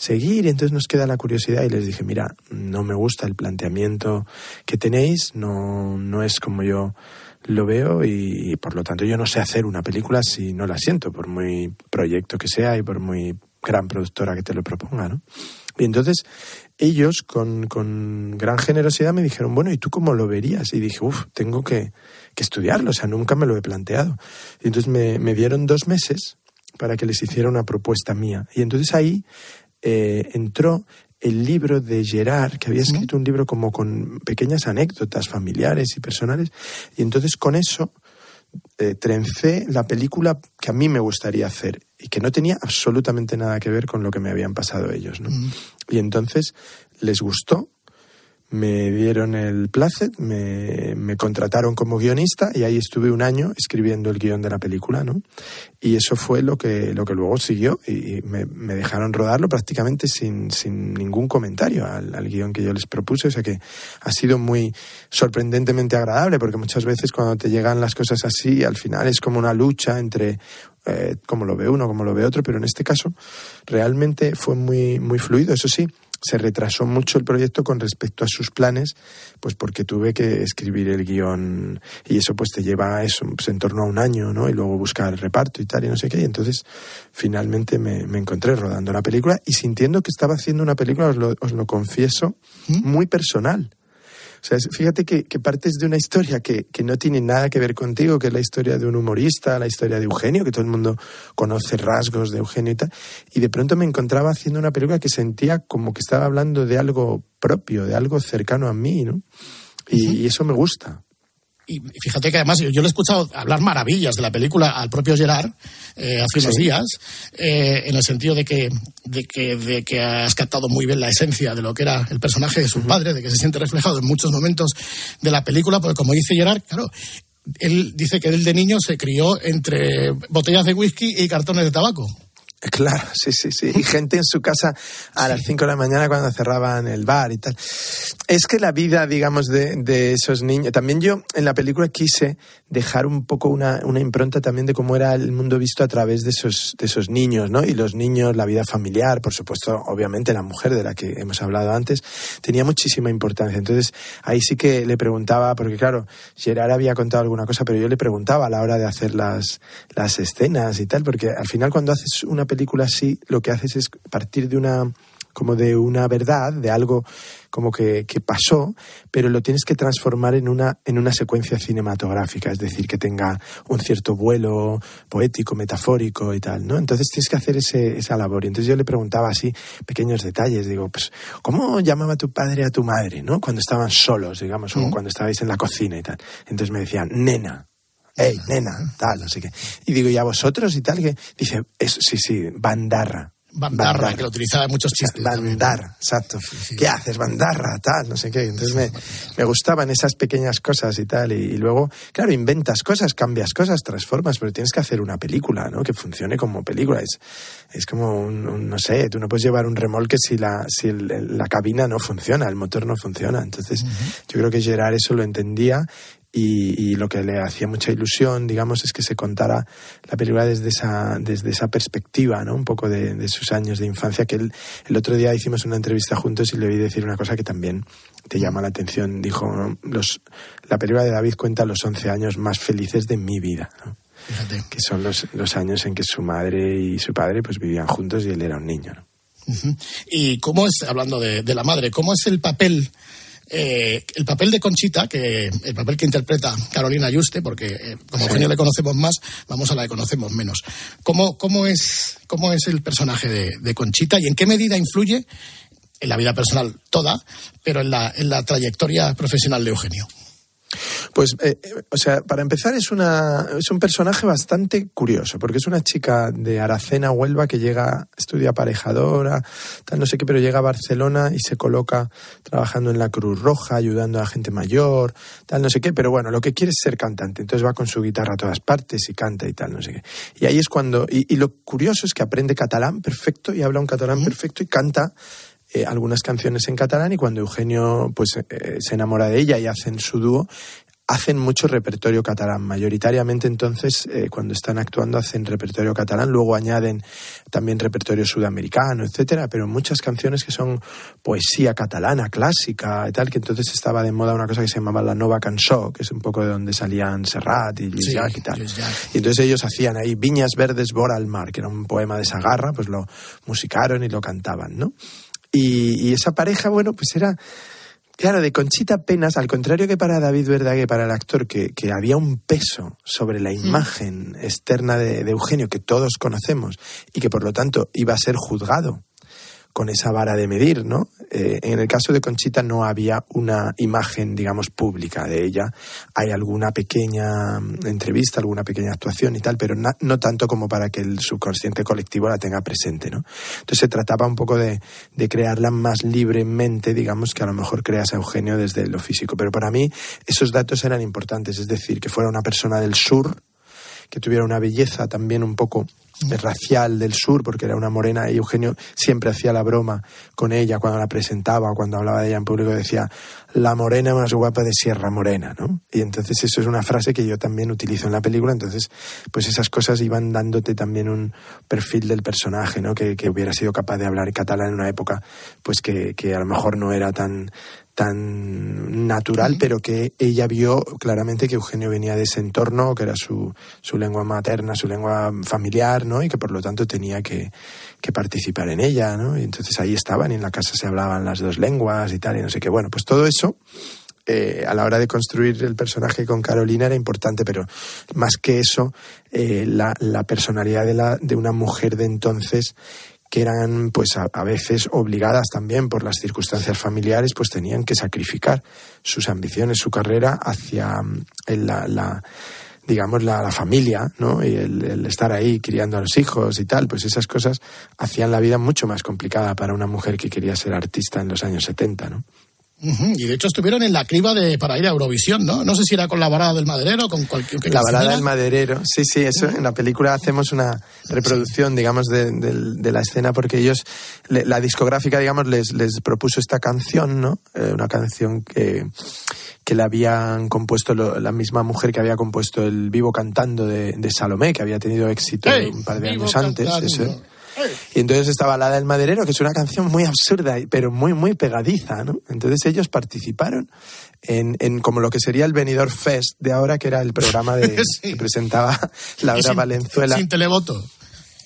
seguir y entonces nos queda la curiosidad y les dije, mira, no me gusta el planteamiento que tenéis, no, no es como yo lo veo y, por lo tanto yo no sé hacer una película si no la siento, por muy proyecto que sea y por muy gran productora que te lo proponga, ¿no? Y entonces ellos con, con gran generosidad me dijeron, bueno, ¿y tú cómo lo verías? Y dije, uff, tengo que, que estudiarlo, o sea, nunca me lo he planteado. Y entonces me, me dieron dos meses para que les hiciera una propuesta mía. Y entonces ahí eh, entró el libro de Gerard, que había escrito un libro como con pequeñas anécdotas familiares y personales, y entonces con eso eh, trencé la película que a mí me gustaría hacer y que no tenía absolutamente nada que ver con lo que me habían pasado ellos. ¿no? Y entonces les gustó, me dieron el placet, me, me contrataron como guionista y ahí estuve un año escribiendo el guion de la película, ¿no? Y eso fue lo que, lo que luego siguió y me, me dejaron rodarlo prácticamente sin, sin ningún comentario al, al guion que yo les propuse, o sea que ha sido muy sorprendentemente agradable porque muchas veces cuando te llegan las cosas así, al final es como una lucha entre eh, cómo lo ve uno, cómo lo ve otro, pero en este caso realmente fue muy, muy fluido, eso sí se retrasó mucho el proyecto con respecto a sus planes, pues porque tuve que escribir el guion y eso pues te lleva a eso, pues en torno a un año, ¿no? Y luego buscar el reparto y tal y no sé qué. Y entonces finalmente me, me encontré rodando la película y sintiendo que estaba haciendo una película, os lo, os lo confieso, muy personal. O sea, fíjate que, que partes de una historia que, que no tiene nada que ver contigo, que es la historia de un humorista, la historia de Eugenio, que todo el mundo conoce rasgos de Eugenio y tal, y de pronto me encontraba haciendo una película que sentía como que estaba hablando de algo propio, de algo cercano a mí, ¿no? Y, y eso me gusta. Y fíjate que además yo, yo le he escuchado hablar maravillas de la película al propio Gerard eh, hace unos días, eh, en el sentido de que, de, que, de que has captado muy bien la esencia de lo que era el personaje de su padre, de que se siente reflejado en muchos momentos de la película, porque como dice Gerard, claro, él dice que él de niño se crió entre botellas de whisky y cartones de tabaco. Claro, sí, sí, sí. Y gente en su casa a las 5 de la mañana cuando cerraban el bar y tal. Es que la vida, digamos, de, de esos niños. También yo en la película quise dejar un poco una, una impronta también de cómo era el mundo visto a través de esos, de esos niños, ¿no? Y los niños, la vida familiar, por supuesto, obviamente la mujer de la que hemos hablado antes, tenía muchísima importancia. Entonces ahí sí que le preguntaba, porque claro, Gerard había contado alguna cosa, pero yo le preguntaba a la hora de hacer las, las escenas y tal, porque al final cuando haces una película así, lo que haces es partir de una como de una verdad, de algo como que, que pasó, pero lo tienes que transformar en una, en una secuencia cinematográfica, es decir, que tenga un cierto vuelo poético, metafórico y tal, ¿no? Entonces tienes que hacer ese, esa labor. Y entonces yo le preguntaba así pequeños detalles, digo, pues, ¿cómo llamaba tu padre a tu madre, ¿no? Cuando estaban solos, digamos, o cuando estabais en la cocina y tal. Entonces me decían, nena, hey, nena, tal, no sé qué. Y digo, ¿y a vosotros y tal? Que dice, eso, sí, sí, bandarra. Bandarra, que lo utilizaba en muchos chistes. Bandarra, exacto. ¿Qué haces, bandarra, tal, no sé qué? Entonces me, me gustaban esas pequeñas cosas y tal. Y, y luego, claro, inventas cosas, cambias cosas, transformas, pero tienes que hacer una película, ¿no? Que funcione como película. Es, es como, un, un- no sé, tú no puedes llevar un remolque si la, si el- la cabina no funciona, el motor no funciona. Entonces, yo creo que Gerard eso lo entendía y, y lo que le hacía mucha ilusión, digamos, es que se contara la película desde esa, desde esa perspectiva, ¿no? Un poco de, de sus años de infancia, que él, el otro día hicimos una entrevista juntos y le oí decir una cosa que también te llama la atención. Dijo, ¿no? los, la película de David cuenta los 11 años más felices de mi vida, ¿no? Fíjate. Que son los, los años en que su madre y su padre pues vivían juntos y él era un niño, ¿no? ¿Y cómo es, hablando de, de la madre, cómo es el papel, eh, el papel de Conchita, que el papel que interpreta Carolina Ayuste, porque eh, como Eugenio le conocemos más, vamos a la que conocemos menos. ¿Cómo, cómo, es, cómo es el personaje de, de Conchita y en qué medida influye en la vida personal toda, pero en la, en la trayectoria profesional de Eugenio? Pues, eh, eh, o sea, para empezar es una es un personaje bastante curioso, porque es una chica de Aracena, Huelva, que llega, estudia aparejadora, tal no sé qué, pero llega a Barcelona y se coloca trabajando en la Cruz Roja, ayudando a gente mayor, tal no sé qué, pero bueno, lo que quiere es ser cantante, entonces va con su guitarra a todas partes y canta y tal, no sé qué. Y ahí es cuando, y, y lo curioso es que aprende catalán perfecto y habla un catalán perfecto y canta eh, algunas canciones en catalán y cuando Eugenio pues eh, se enamora de ella y hacen su dúo hacen mucho repertorio catalán. Mayoritariamente entonces eh, cuando están actuando hacen repertorio catalán. Luego añaden también repertorio sudamericano etcétera pero muchas canciones que son poesía catalana clásica y tal que entonces estaba de moda una cosa que se llamaba la nova cançó que es un poco de donde salían Serrat y Lluís Sí, y tal. Y entonces ellos hacían ahí Viñas Verdes Bora al Mar, que era un poema de Sagarra, pues lo musicaron y lo cantaban, ¿no? Y, y esa pareja, bueno, pues era, claro, de Conchita apenas, al contrario que para David Verdaguer, para el actor, que, que había un peso sobre la imagen externa de, de Eugenio que todos conocemos y que por lo tanto iba a ser juzgado con esa vara de medir, ¿no? Eh, en el caso de Conchita no había una imagen, digamos, pública de ella. Hay alguna pequeña mm, entrevista, alguna pequeña actuación y tal, pero na- no tanto como para que el subconsciente colectivo la tenga presente, ¿no? Entonces se trataba un poco de, de crearla más libremente, digamos, que a lo mejor creas a Eugenio desde lo físico. Pero para mí esos datos eran importantes, es decir, que fuera una persona del sur, que tuviera una belleza también un poco racial del sur, porque era una morena, y Eugenio siempre hacía la broma con ella cuando la presentaba o cuando hablaba de ella en público, decía, la morena más guapa de Sierra Morena, ¿no? Y entonces eso es una frase que yo también utilizo en la película, entonces pues esas cosas iban dándote también un perfil del personaje, ¿no? Que, que hubiera sido capaz de hablar catalán en una época pues que, que a lo mejor no era tan tan natural, pero que ella vio claramente que Eugenio venía de ese entorno, que era su, su lengua materna, su lengua familiar, ¿no? Y que por lo tanto tenía que, que participar en ella, ¿no? Y entonces ahí estaban y en la casa se hablaban las dos lenguas y tal, y no sé qué. Bueno, pues todo eso eh, a la hora de construir el personaje con Carolina era importante, pero más que eso, eh, la, la personalidad de, la, de una mujer de entonces que eran pues a, veces obligadas también por las circunstancias familiares, pues tenían que sacrificar sus ambiciones, su carrera hacia mm, la, digamos la, la familia, ¿no? Y el, el estar ahí criando a los hijos y tal, pues esas cosas hacían la vida mucho más complicada para una mujer que quería ser artista en los años 70, ¿no? Y de hecho estuvieron en la criba de, para ir a Eurovisión, ¿no? No sé si era con la varada del maderero, con cualquier... ¿qué La balada del maderero. Sí, sí, eso en la película hacemos una reproducción, digamos, de, del- de la escena porque ellos, le- la discográfica, digamos, les, les propuso esta canción, ¿no? Eh, una canción que, que la habían compuesto lo- la misma mujer que había compuesto el Vivo Cantando de, de Salomé, que había tenido éxito un par de años antes. eso. Y entonces esta balada del maderero, que es una canción muy absurda, pero muy, muy pegadiza, ¿no? Entonces ellos participaron en, en como lo que sería el Benidorm Fest de ahora, que era el programa de, Sí. que presentaba Laura sin- Valenzuela. Sin televoto.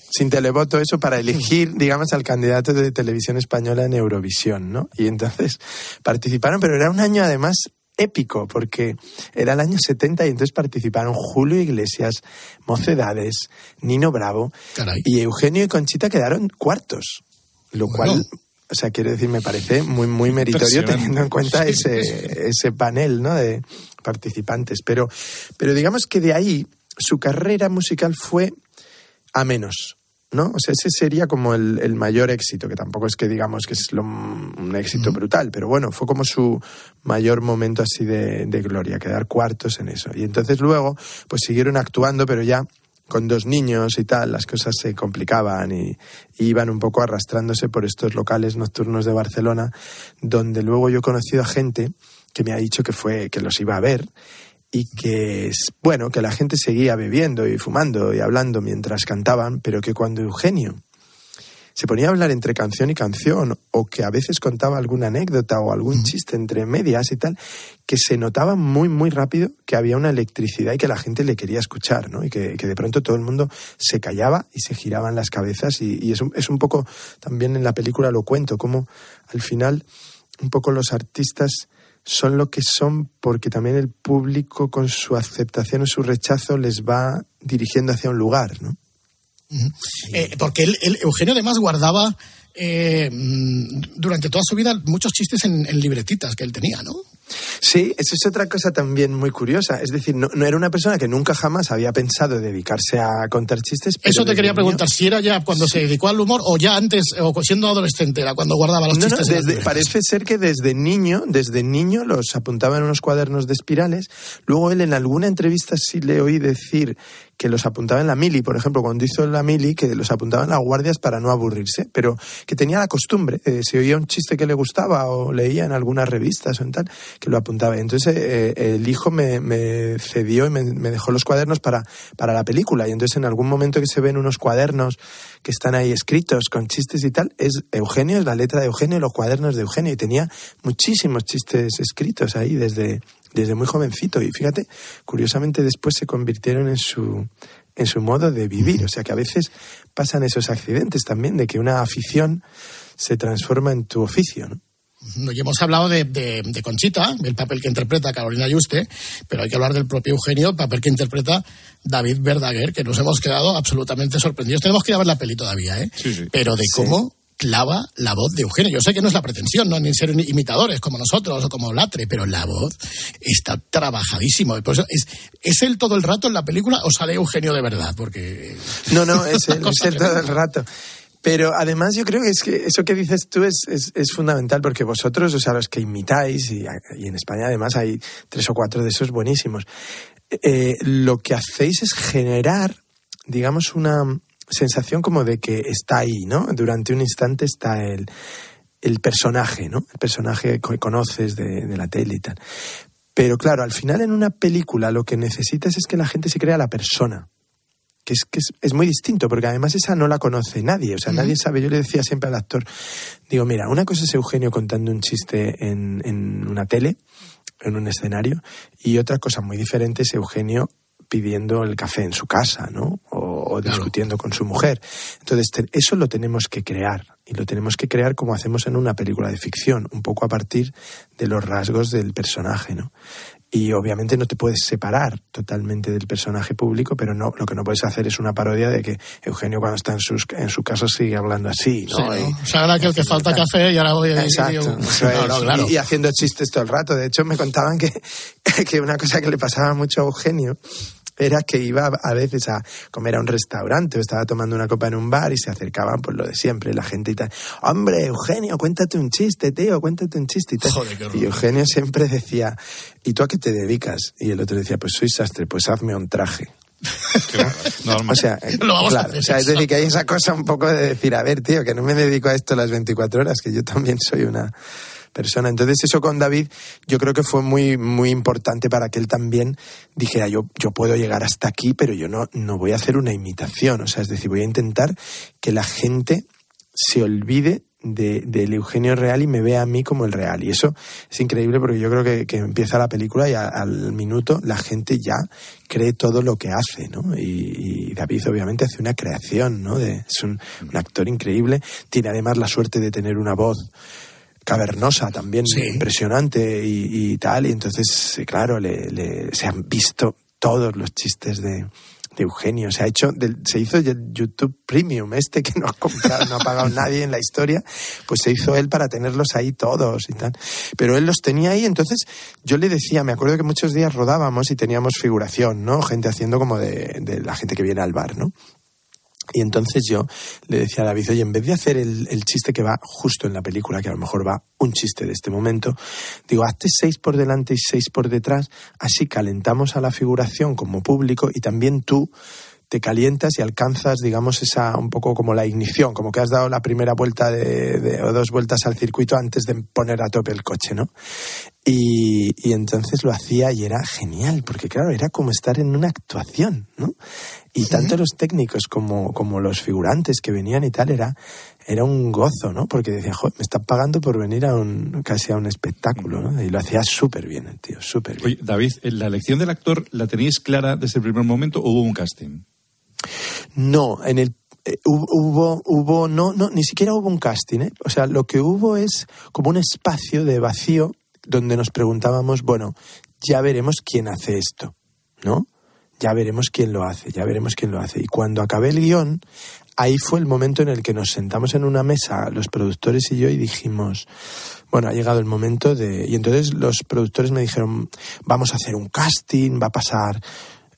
sin televoto, eso para elegir, digamos, al candidato de televisión española en Eurovisión, ¿no? Y entonces participaron, pero era un año además épico, porque era el año 70 y entonces participaron Julio Iglesias, Mocedades, Nino Bravo Caray. y Eugenio y Conchita quedaron cuartos, lo Bueno. cual... O sea, quiero decir, me parece muy, muy meritorio teniendo en cuenta Sí, ese, ese panel ¿no? de participantes. Pero, pero digamos que de ahí su carrera musical fue a menos. ¿No? O sea, ese sería como el, el mayor éxito, que tampoco es que digamos que es lo- un éxito brutal, pero bueno, fue como su mayor momento así de, de gloria, quedar cuartos en eso. Y entonces luego, pues siguieron actuando, pero ya con dos niños y tal, las cosas se complicaban y, y iban un poco arrastrándose por estos locales nocturnos de Barcelona, donde luego yo he conocido a gente que me ha dicho que fue, que los iba a ver y que, es- bueno, que la gente seguía bebiendo y fumando y hablando mientras cantaban, pero que cuando Eugenio se ponía a hablar entre canción y canción, o que a veces contaba alguna anécdota o algún chiste entre medias y tal, que se notaba muy, muy rápido que había una electricidad y que la gente le quería escuchar, ¿no? Y que, que de pronto todo el mundo se callaba y se giraban las cabezas. Y, y es, un, es un poco, también en la película lo cuento, como al final, un poco los artistas son lo que son porque también el público con su aceptación o su rechazo les va dirigiendo hacia un lugar, ¿no? Eh, porque él- Eugenio además guardaba eh, mm, durante toda su vida muchos chistes en, en libretitas que él tenía, ¿no? Sí, eso es otra cosa también muy curiosa. Es decir, no, no era una persona que nunca jamás había pensado dedicarse a contar chistes. pero Eso te quería niño- preguntar, si era ya cuando se dedicó al humor o ya antes, o siendo adolescente, era cuando guardaba los No, no, chistes. las desde- parece ser que desde niño, desde niño los apuntaba en unos cuadernos de espirales. Luego él en alguna entrevista sí le oí decir que los apuntaba en la mili, por ejemplo, cuando hizo la mili, que los apuntaba en las guardias para no aburrirse, pero que tenía la costumbre, eh, si oía un chiste que le gustaba o leía en algunas revistas o en tal, que lo apuntaba. Entonces eh, el hijo me, me cedió y me, dejó los cuadernos para, para la película. Y entonces en algún momento que se ven unos cuadernos que están ahí escritos con chistes y tal, es Eugenio, es la letra de Eugenio los cuadernos de Eugenio. Y tenía muchísimos chistes escritos ahí desde, desde muy jovencito. Y fíjate, curiosamente después se convirtieron en su, en su modo de vivir. O sea que a veces pasan esos accidentes también de que una afición se transforma en tu oficio, ¿no? Y hemos hablado de, de- de Conchita, el papel que interpreta Carolina Yuste, pero hay que hablar del propio Eugenio, el papel que interpreta David Verdaguer, que nos hemos quedado absolutamente sorprendidos. Tenemos que ir a ver la peli todavía, ¿eh? Pero de cómo clava la voz de Eugenio. Yo sé que no es la pretensión, no ni ser imitadores como nosotros o como Latre, pero la voz está trabajadísimo. Y por eso es, ¿Es él todo el rato en la película o sale Eugenio de verdad? Porque No, no, es él, Cosa es él todo el rato. Pero además yo creo que es que eso que dices tú es, fundamental porque vosotros, o sea, los que imitáis, y, y en España además hay tres o cuatro de esos buenísimos, eh, lo que hacéis es generar, digamos, una sensación como de que está ahí, ¿no? Durante un instante está el, el personaje, ¿no? El personaje que conoces de, de la tele y tal. Pero claro, al final en una película lo que necesitas es que la gente se crea la persona que es que es, es muy distinto, porque además esa no la conoce nadie, o sea, nadie sabe. Yo le decía siempre al actor, digo, mira, una cosa es Eugenio contando un chiste en, en una tele, en un escenario, y otra cosa muy diferente es Eugenio pidiendo el café en su casa, ¿no? O, o discutiendo con su mujer. Entonces, te- eso lo tenemos que crear, y lo tenemos que crear como hacemos en una película de ficción, un poco a partir de los rasgos del personaje, ¿no? Y obviamente no te puedes separar totalmente del personaje público, pero no, lo que no puedes hacer es una parodia de que Eugenio cuando está en, sus, en su casa sigue hablando así, ¿no? Sí, ¿no? Y- O sea, ahora que el que falta café y ahora voy a Exacto. eso No, es. no, claro. y, y haciendo chistes todo el rato. De hecho, me contaban que, que una cosa que le pasaba mucho a Eugenio era que iba a veces a comer a un restaurante o estaba tomando una copa en un bar y se acercaban pues lo de siempre, la gente y tal. Hombre, Eugenio, cuéntate un chiste, tío, cuéntate un chiste y tal. Joder, qué horror. y Eugenio siempre decía, ¿y tú a qué te dedicas? Y el otro decía, pues soy sastre, pues hazme un traje. O sea, eh, Lo vamos a hacer, o sea, es decir, que hay esa cosa un poco de decir, a ver, tío, que no me dedico a esto las 24 horas, que yo también soy una persona. Entonces, eso con David, yo creo que fue muy, muy importante para que él también dijera, yo, yo puedo llegar hasta aquí, pero yo no, no voy a hacer una imitación. O sea, es decir, voy a intentar que la gente se olvide de- del Eugenio real y me vea a mí como el real. Y eso es increíble porque yo creo que, que empieza la película y al minuto la gente ya cree todo lo que hace, ¿no? Y, y David obviamente hace una creación, ¿no? De, es un, un actor increíble, tiene además la suerte de tener una voz cavernosa también, impresionante y, y tal, y entonces, claro, le, le- se han visto todos los chistes de, de Eugenio. Se ha hecho, del- se hizo el YouTube Premium, este que no ha comprado, no ha pagado nadie en la historia, pues se hizo él para tenerlos ahí todos y tal. Pero él los tenía ahí, entonces yo le decía, me acuerdo que muchos días rodábamos y teníamos figuración, ¿no? Gente haciendo como de, de la gente que viene al bar, ¿no? Y entonces yo le decía a David, oye, en vez de hacer el, el chiste que va justo en la película, que a lo mejor va un chiste de este momento, digo, hazte seis por delante y seis por detrás, así calentamos a la figuración como público y también tú te calientas y alcanzas, digamos, esa un poco como la ignición, como que has dado la primera vuelta de, de- o dos vueltas al circuito antes de poner a tope el coche, ¿no? Y, y entonces lo hacía y era genial, porque claro, era como estar en una actuación, ¿no? Y tanto los técnicos como, como los figurantes que venían y tal, era, era un gozo, ¿no? Porque decía, joder, me están pagando por venir a un, casi a un espectáculo, ¿no? Y lo hacía súper bien el tío, súper bien. Oye, David, ¿la elección del actor la teníais clara desde el primer momento o hubo un casting? No, en el eh, hubo, hubo, hubo- no, no, ni siquiera hubo un casting, ¿eh? O sea, lo que hubo es como un espacio de vacío donde nos preguntábamos, bueno, ya veremos quién hace esto, ¿no? Ya veremos quién lo hace, ya veremos quién lo hace. Y cuando acabé el guion, ahí fue el momento en el que nos sentamos en una mesa, los productores y yo, y dijimos, bueno, ha llegado el momento de... Y entonces los productores me dijeron, vamos a hacer un casting, va a pasar,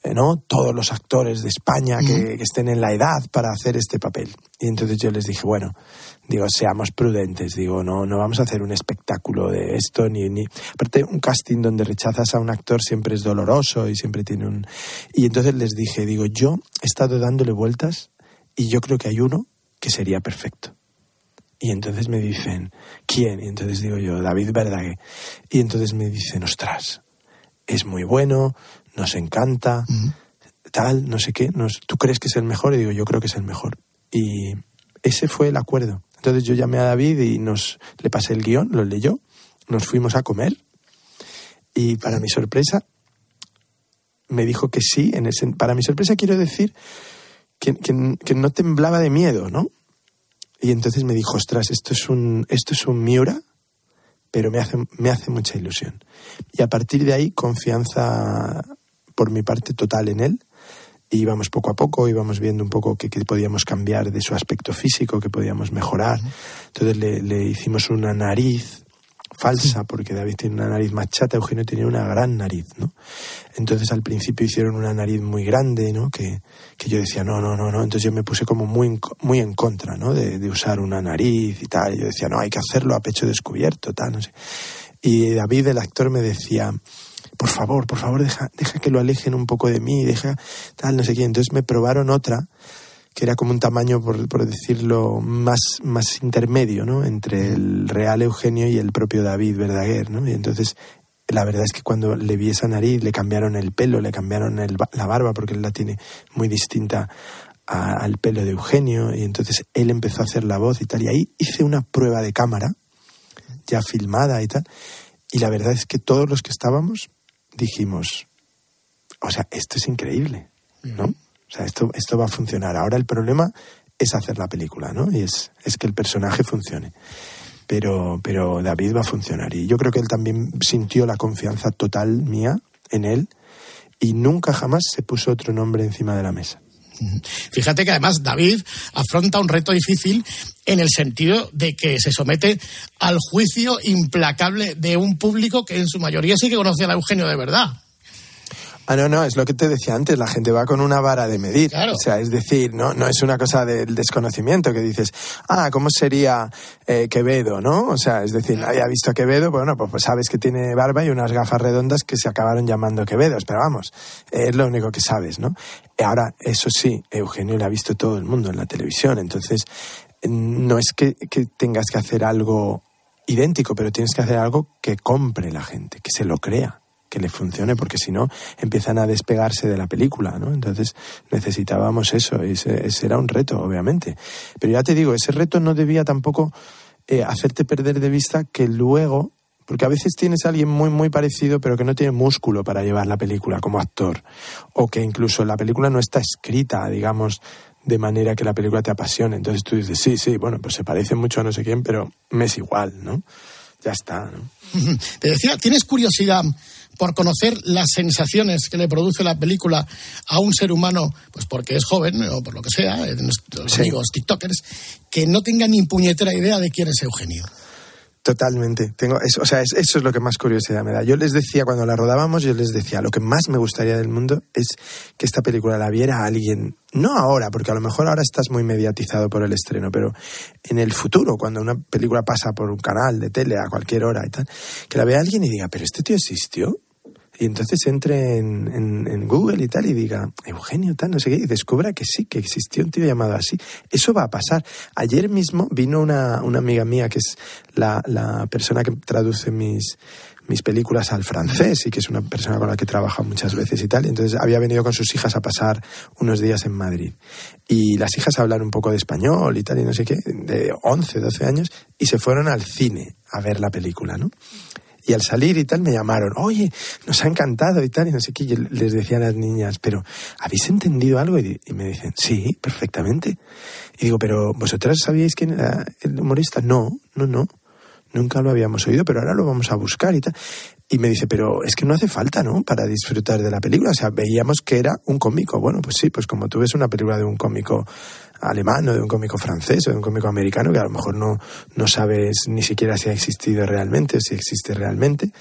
eh, ¿no? Todos los actores de España que, que estén en la edad para hacer este papel. Y entonces yo les dije, bueno, digo, seamos prudentes, digo, no, no vamos a hacer un espectáculo de esto, ni, ni... Aparte, un casting donde rechazas a un actor siempre es doloroso y siempre tiene un... Y entonces les dije, digo, yo he estado dándole vueltas y yo creo que hay uno que sería perfecto. Y entonces me dicen, ¿quién? Y entonces digo yo, David Verdaguer. Y entonces me dicen, ostras, es muy bueno, nos encanta, tal, no sé qué. Nos, ¿Tú crees que es el mejor? Y digo, yo creo que es el mejor. Y ese fue el acuerdo. Entonces yo llamé a David y nos le pasé el guion, lo leyó, nos fuimos a comer y para mi sorpresa me dijo que sí. En ese, para mi sorpresa quiero decir que, que- que no temblaba de miedo, ¿no? Y entonces me dijo, ostras, esto es un, esto es un Miura, pero me hace, me hace mucha ilusión. Y a partir de ahí, confianza por mi parte total en él. Y íbamos poco a poco, íbamos viendo un poco qué, podíamos cambiar de su aspecto físico, qué podíamos mejorar. Entonces le, le hicimos una nariz falsa, porque David tiene una nariz más chata, Eugenio tenía una gran nariz, ¿no? Entonces al principio hicieron una nariz muy grande, ¿no? Que, que yo decía, no, no, no, no. Entonces yo me puse como muy, muy en contra, ¿no? De, de usar una nariz y tal. Yo decía, no, hay que hacerlo a pecho descubierto, tal, no sé. Y David, el actor, me decía, por favor, por favor, deja, deja que lo alejen un poco de mí, deja tal, no sé qué. Entonces me probaron otra que era como un tamaño, por, por decirlo, más, más intermedio, ¿no? Entre el real Eugenio y el propio David Verdaguer, ¿no? Y entonces, la verdad es que cuando le vi esa nariz, le cambiaron el pelo, le cambiaron el la barba, porque él la tiene muy distinta a- al pelo de Eugenio, y entonces él empezó a hacer la voz y tal, y ahí hice una prueba de cámara, ya filmada y tal, y la verdad es que todos los que estábamos dijimos, o sea, esto es increíble, ¿no? O sea, esto, esto va a funcionar. Ahora el problema es hacer la película, ¿no? Y es, es que el personaje funcione. Pero, pero David va a funcionar. Y yo creo que él también sintió la confianza total mía en él y nunca jamás se puso otro nombre encima de la mesa. Fíjate que además David afronta un reto difícil en el sentido de que se somete al juicio implacable de un público que en su mayoría sí que conoce a Eugenio de verdad. Ah, no, no, es lo que te decía antes, la gente va con una vara de medir. O sea, es decir, no, no es una cosa del desconocimiento que dices, ah, ¿cómo sería eh, Quevedo, no? O sea, es decir, nadie ha visto a Quevedo, bueno, pues, pues sabes que tiene barba y unas gafas redondas que se acabaron llamando Quevedos, pero vamos, es lo único que sabes, ¿no? Ahora, eso sí, Eugenio le ha visto todo el mundo en la televisión, entonces no es que, que tengas que hacer algo idéntico, pero tienes que hacer algo que compre la gente, que se lo crea que le funcione, porque si no empiezan a despegarse de la película, ¿no? Entonces necesitábamos eso, y ese, ese era un reto, obviamente. Pero ya te digo, ese reto no debía tampoco eh, hacerte perder de vista que luego, porque a veces tienes a alguien muy, muy parecido, pero que no tiene músculo para llevar la película como actor, o que incluso la película no está escrita, digamos, de manera que la película te apasione. Entonces tú dices, sí, sí, bueno, pues se parece mucho a no sé quién, pero me es igual, ¿no? Ya está, ¿no? Te decía, ¿tienes curiosidad por conocer las sensaciones que le produce la película a un ser humano, pues porque es joven o por lo que sea, nuestros Sí. amigos TikTokers, que no tengan ni puñetera idea de quién es Eugenio? Totalmente. Tengo, eso, o sea, es- eso es lo que más curiosidad me da. Yo les decía, cuando la rodábamos, yo les decía, lo que más me gustaría del mundo es que esta película la viera alguien, no ahora, porque a lo mejor ahora estás muy mediatizado por el estreno, pero en el futuro, cuando una película pasa por un canal de tele a cualquier hora y tal, que la vea alguien y diga, pero este tío existió. Y entonces entre en, en- Google y tal y diga, Eugenio tal, no sé qué, y descubra que sí, que existió un tío llamado así. Eso va a pasar. Ayer mismo vino una, una amiga mía que es la, la persona que traduce mis, mis películas al francés y que es una persona con la que he trabajado muchas veces y tal. Entonces había venido con sus hijas a pasar unos días en Madrid. Y las hijas hablan un poco de español y tal y no sé qué, de 11, 12 años, y se fueron al cine a ver la película, ¿no? Y al salir y tal me llamaron, oye, nos ha encantado y tal, y no sé qué. Les decía a las niñas, pero ¿habéis entendido algo? Y, y me dicen, sí, perfectamente. Y digo, pero ¿vosotras sabíais quién era el humorista? No, no, no. Nunca lo habíamos oído, pero ahora lo vamos a buscar y tal. Y me dice, pero es que no hace falta, ¿no? Para disfrutar de la película. O sea, veíamos que era un cómico. Bueno, pues sí, pues como tú ves una película de un cómico alemán o de un cómico francés o de un cómico americano que a lo mejor no, no sabes ni siquiera si ha existido realmente o si existe realmente.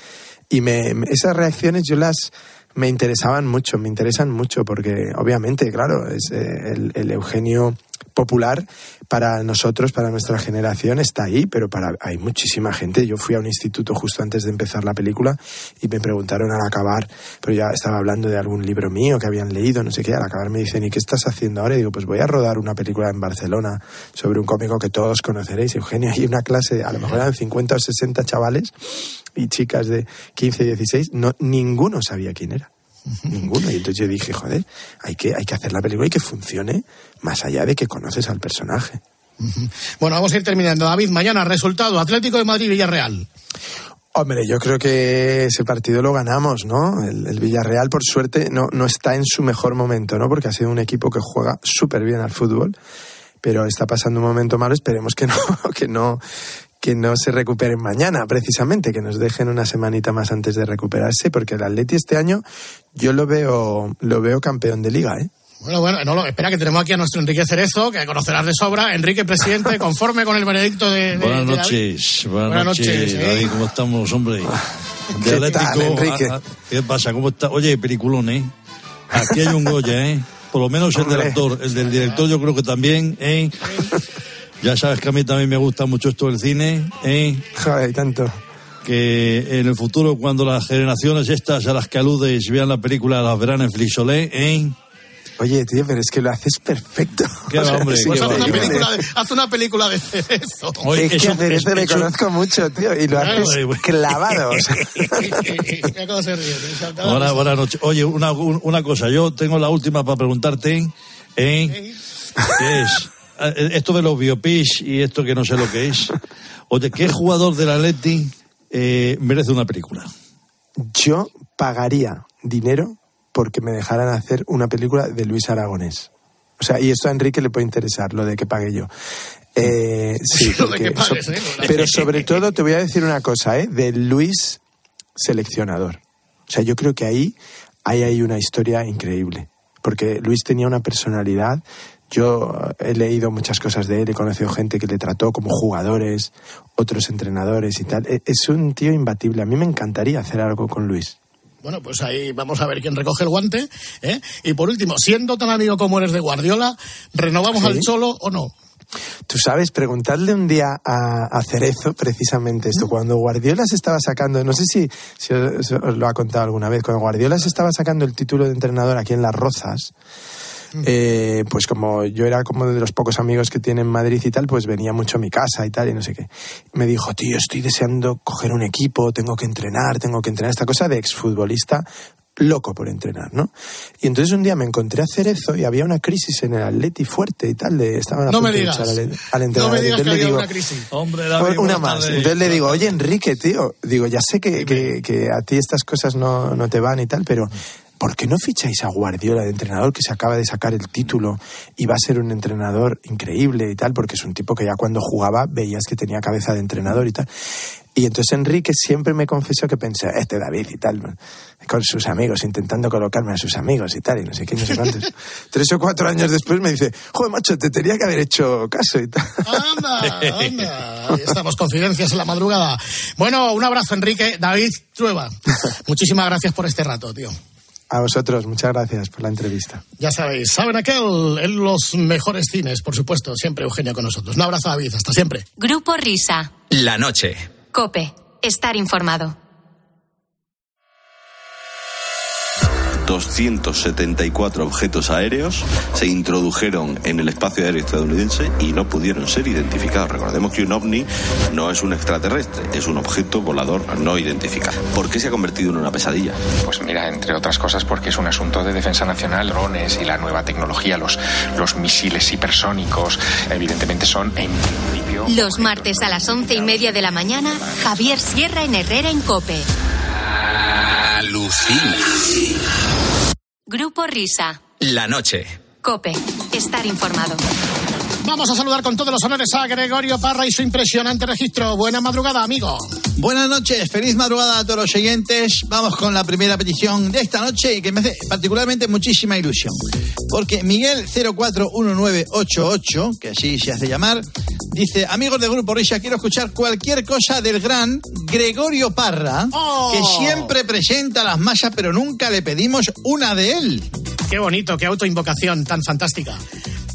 Y me, esas reacciones yo las me interesaban mucho, me interesan mucho porque obviamente, claro, es eh, el Eugenio popular para nosotros, para nuestra generación está ahí, pero para hay muchísima gente. Yo fui a un instituto justo antes de empezar la película y me preguntaron al acabar, pero ya estaba hablando de algún libro mío que habían leído, no sé qué, al acabar me dicen, ¿y qué estás haciendo ahora? Y digo, pues voy a rodar una película en Barcelona sobre un cómico que todos conoceréis, Eugenio, hay una clase, a lo mejor eran 50 o 60 chavales y chicas de 15, 16, no, ninguno sabía quién era. Ninguno. Y entonces yo dije, joder, hay que, hay que hacer la película y que funcione más allá de que conoces al personaje. Bueno, vamos a ir terminando. David, mañana resultado Atlético de Madrid-Villarreal. Hombre, yo creo que ese partido lo ganamos, ¿no? El, el Villarreal, por suerte, no, no está en su mejor momento, ¿no? Porque ha sido un equipo que juega súper bien al fútbol, pero está pasando un momento malo. Esperemos que no, que no, que no se recuperen mañana, precisamente, que nos dejen una semanita más antes de recuperarse, porque el Atleti este año yo lo veo, lo veo campeón de liga, ¿eh? Bueno, bueno, no, lo- espera que tenemos aquí a nuestro Enrique Cerezo, que conocerás de sobra. Enrique, presidente, conforme con el veredicto de... de- Buenas de David. noches, buenas, Buenas noches, noches, ¿eh? David, ¿cómo estamos, hombre? ¿Qué De tal, Atlético, Enrique? ah, ah, ¿qué pasa? ¿Cómo está? Oye, peliculón, ¿eh? Aquí hay un Goya, ¿eh? Por lo menos el del Hombre. actor, el del director yo creo que también, ¿eh? Ya sabes que a mí también me gusta mucho esto del cine, ¿eh? Joder, tanto. Que en el futuro, cuando las generaciones estas a las que aludes vean la película, las verán en Flixolé, ¿eh? Oye, tío, pero es que lo haces perfecto. Qué va, hombre, es Pues haz una, película de, haz una película de Cerezo. Oye, es que eso- a Cerezo le eso- conozco mucho, tío, y lo Claro, haces güey. clavado. o sea. Buenas, noches. Oye, una, un- una cosa, yo tengo la última para preguntarte, ¿eh? ¿Qué es? Eh, Esto de los biopics y esto que no sé lo que es. Oye, ¿qué jugador del Atleti eh, merece una película? Yo pagaría dinero porque me dejaran hacer una película de Luis Aragonés. O sea, y esto a Enrique le puede interesar, lo de que pague yo. Eh, sí, Lo de que porque pagues, ¿eh? pero sobre todo te voy a decir una cosa, ¿eh? De Luis seleccionador. O sea, yo creo que ahí hay, hay una historia increíble. Porque Luis tenía una personalidad. Yo eh, he leído muchas cosas de él, he conocido gente que le trató como jugadores, otros entrenadores y tal. E- Es un tío imbatible. A mí me encantaría hacer algo con Luis. Bueno, pues ahí vamos a ver quién recoge el guante. ¿eh? Y por último, siendo tan amigo como eres de Guardiola, ¿renovamos Sí. al Cholo o no? Tú sabes, preguntarle un día a, a Cerezo precisamente esto. Cuando Guardiola se estaba sacando, no sé si, si os, os lo ha contado alguna vez, cuando Guardiola se estaba sacando el título de entrenador aquí en Las Rozas, eh, pues como yo era como de los pocos amigos que tiene en Madrid y tal, pues venía mucho a mi casa y tal y no sé qué. Me dijo, tío, estoy deseando coger un equipo, tengo que entrenar, tengo que entrenar. Esta cosa de exfutbolista loco por entrenar, ¿no? Y entonces un día me encontré a Cerezo y había una crisis en el Atleti fuerte y tal, de, estaban a No me punto de digas. echar al, al No me digas que había digo, una crisis. Hombre, David, una más. Entonces le digo, oye Enrique, tío, digo, ya sé que, que- que a ti estas cosas no, no te van y tal, pero ¿por qué no ficháis a Guardiola de entrenador que se acaba de sacar el título y va a ser un entrenador increíble y tal? Porque es un tipo que ya cuando jugaba veías que tenía cabeza de entrenador y tal. Y entonces Enrique siempre me confesó que pensé, este David y tal, con sus amigos, intentando colocarme a sus amigos y tal, y no sé qué, no sé cuántos. Tres o cuatro años después me dice, joder, macho, te tenía que haber hecho caso y tal. Anda, anda. Ahí estamos, confidencias en la madrugada. Bueno, un abrazo, Enrique. David Trueba, muchísimas gracias por este rato, tío. A vosotros, muchas gracias por la entrevista. Ya sabéis, saben aquel en los mejores cines, por supuesto, siempre Eugenio con nosotros. Un abrazo, David, hasta siempre. Grupo Risa. La noche. Cope. Estar informado. 274 objetos aéreos se introdujeron en el espacio aéreo estadounidense y no pudieron ser identificados. Recordemos que un ovni no es un extraterrestre, es un objeto volador no identificado. ¿Por qué se ha convertido en una pesadilla? Pues mira, entre otras cosas porque es un asunto de defensa nacional, drones y la nueva tecnología, los, los misiles hipersónicos, evidentemente son en principio... Los martes a las once y media de la mañana, Javier Sierra en Herrera en Cope. Alucina. Grupo Risa. La noche. Cope. Estar informado. Vamos a saludar con todos los honores a Gregorio Parra y su impresionante registro. Buena madrugada, amigo. Buenas noches, feliz madrugada a todos los oyentes. Vamos con la primera petición de esta noche y que me hace particularmente muchísima ilusión. Porque Miguel 041988, que así se hace llamar, dice, amigos del Grupo Risa, quiero escuchar cualquier cosa del gran Gregorio Parra, Oh. que siempre presenta las masas, pero nunca le pedimos una de él. Qué bonito, qué autoinvocación tan fantástica.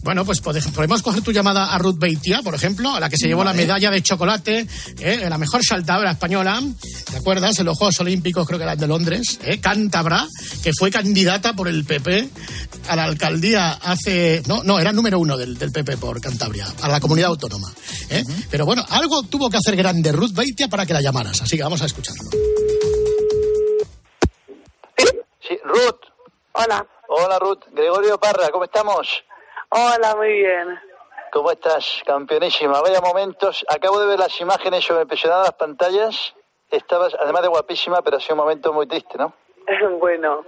Bueno, pues pode- podemos coger tu llamada a Ruth Beitia, por ejemplo, a la que se llevó la medalla de chocolate, ¿eh? la mejor saltadora española, ¿te acuerdas? En los Juegos Olímpicos, creo que era de Londres, ¿eh? cántabra, que fue candidata por el PP a la alcaldía hace. No, no, era número uno del, del PP por Cantabria, a la comunidad autónoma. ¿eh? Pero bueno, algo tuvo que hacer grande Ruth Beitia para que la llamaras, así que vamos a escucharlo. Sí, Ruth. Hola. Hola, Ruth. Gregorio Parra, ¿cómo estamos? Hola, muy bien. ¿Cómo estás? Campeonísima. Vaya momentos. Acabo de ver las imágenes sobre impresionadas las pantallas. Estabas, además de guapísima, pero ha sido un momento muy triste, ¿no? bueno,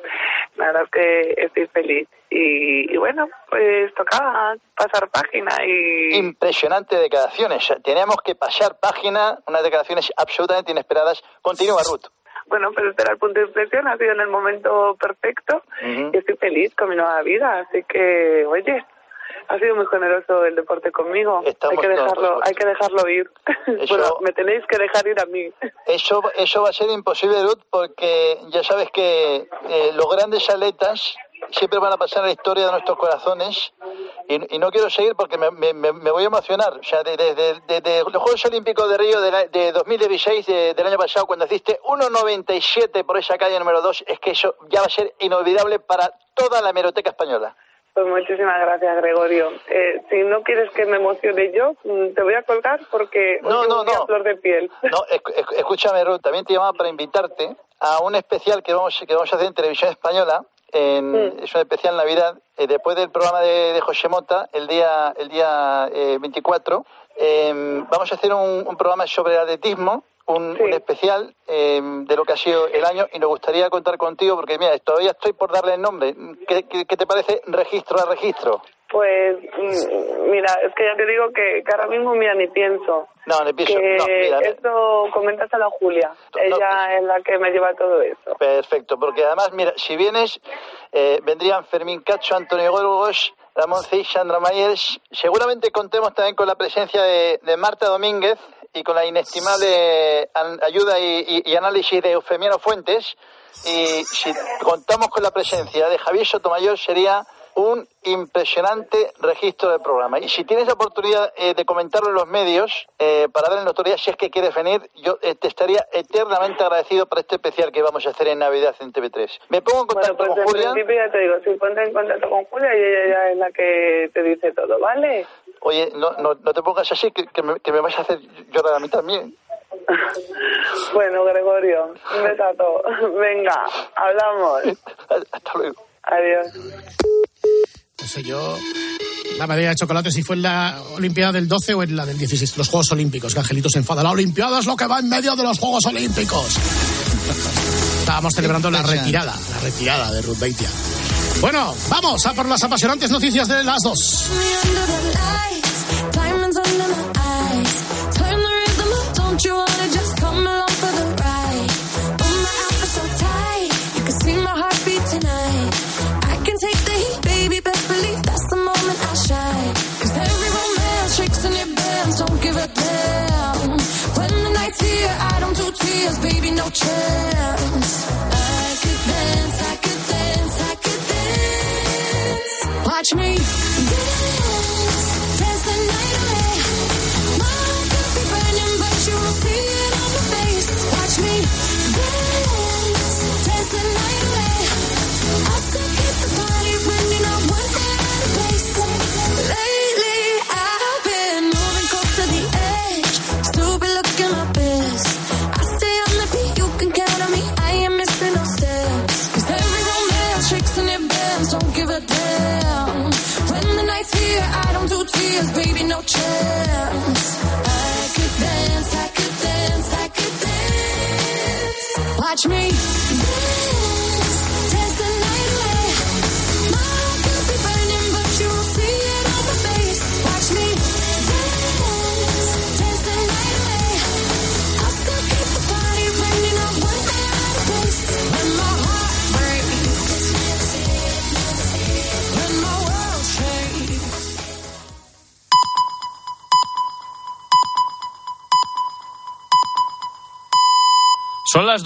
la verdad es que estoy feliz. Y, y bueno, pues tocaba pasar página y... Impresionante declaraciones. Teníamos que pasar página, unas declaraciones absolutamente inesperadas. Continúa, Ruth. Bueno, pues este era el punto de inflexión, ha sido en el momento perfecto y estoy feliz con mi nueva vida. Así que, oye, ha sido muy generoso el deporte conmigo. Estamos- hay que no, dejarlo, hay que dejarlo ir. Eso- bueno, me tenéis que dejar ir a mí. Eso, eso va a ser imposible, Ruth, porque ya sabes que eh, los grandes atletas siempre van a pasar a la historia de nuestros corazones y, y no quiero seguir porque me, me- me- voy a emocionar. O sea, desde de, de- de los Juegos Olímpicos de Río de, la- de 2016, de- del año pasado, cuando hiciste 1.97 por esa calle número 2, es que eso ya va a ser inolvidable para toda la hemeroteca española. Pues muchísimas gracias, Gregorio. Eh, si no quieres que me emocione yo, mm, te voy a colgar porque No, hoy no, no. flor de piel. No, esc- esc- escúchame, Ruth, también te llamaba para invitarte a un especial que vamos, que vamos a hacer en Televisión Española. En, Es un especial Navidad, eh, después del programa de, de José Mota, el día, el día eh, 24. eh, vamos a hacer un, un programa sobre atletismo, un, un especial eh, de lo que ha sido el año, y nos gustaría contar contigo, porque mira, todavía estoy por darle el nombre. ¿Qué, qué- qué te parece registro a registro? Pues mm, mira, es que ya te digo que, que ahora mismo mira ni pienso. No, le pienso. Que No, mira, esto coméntaselo a Julia. Ella es la que me lleva todo eso. Perfecto, porque además, mira, si vienes, eh, vendrían Fermín Cacho, Antonio Gorgos, Ramón Cid, Sandra Mayers. Seguramente contemos también con la presencia de, de Marta Domínguez y con la inestimable ayuda y análisis de Eufemiano Fuentes. Y si contamos con la presencia de Javier Sotomayor, sería un impresionante registro del programa. Y si tienes la oportunidad eh, de comentarlo en los medios, eh, para darle notoriedad, si es que quieres venir, yo eh, te estaría eternamente agradecido por este especial que vamos a hacer en Navidad en TV3. Me pongo en contacto Bueno, pues con en Julia. ya te digo, si ponte en contacto con Julia y ella ya es la que te dice todo, ¿vale? Oye, no, no, no te pongas así, que, que me, que me vas a hacer llorar a mí también. Bueno, Gregorio, un besazo. Venga, hablamos. Hasta luego. Adiós. No sé yo. La medalla de chocolate si fue en la Olimpiada del 12 o en la del 16, los Juegos Olímpicos, que Angelito se enfada. La Olimpiada es lo que va en medio de los Juegos Olímpicos. Estábamos celebrando la retirada, la retirada de Ruth Beitia. Bueno, vamos a por las apasionantes noticias de las dos. Baby, no chance. I could dance, I could dance, I could dance. Watch me dance, Watch me dance. Son las dos.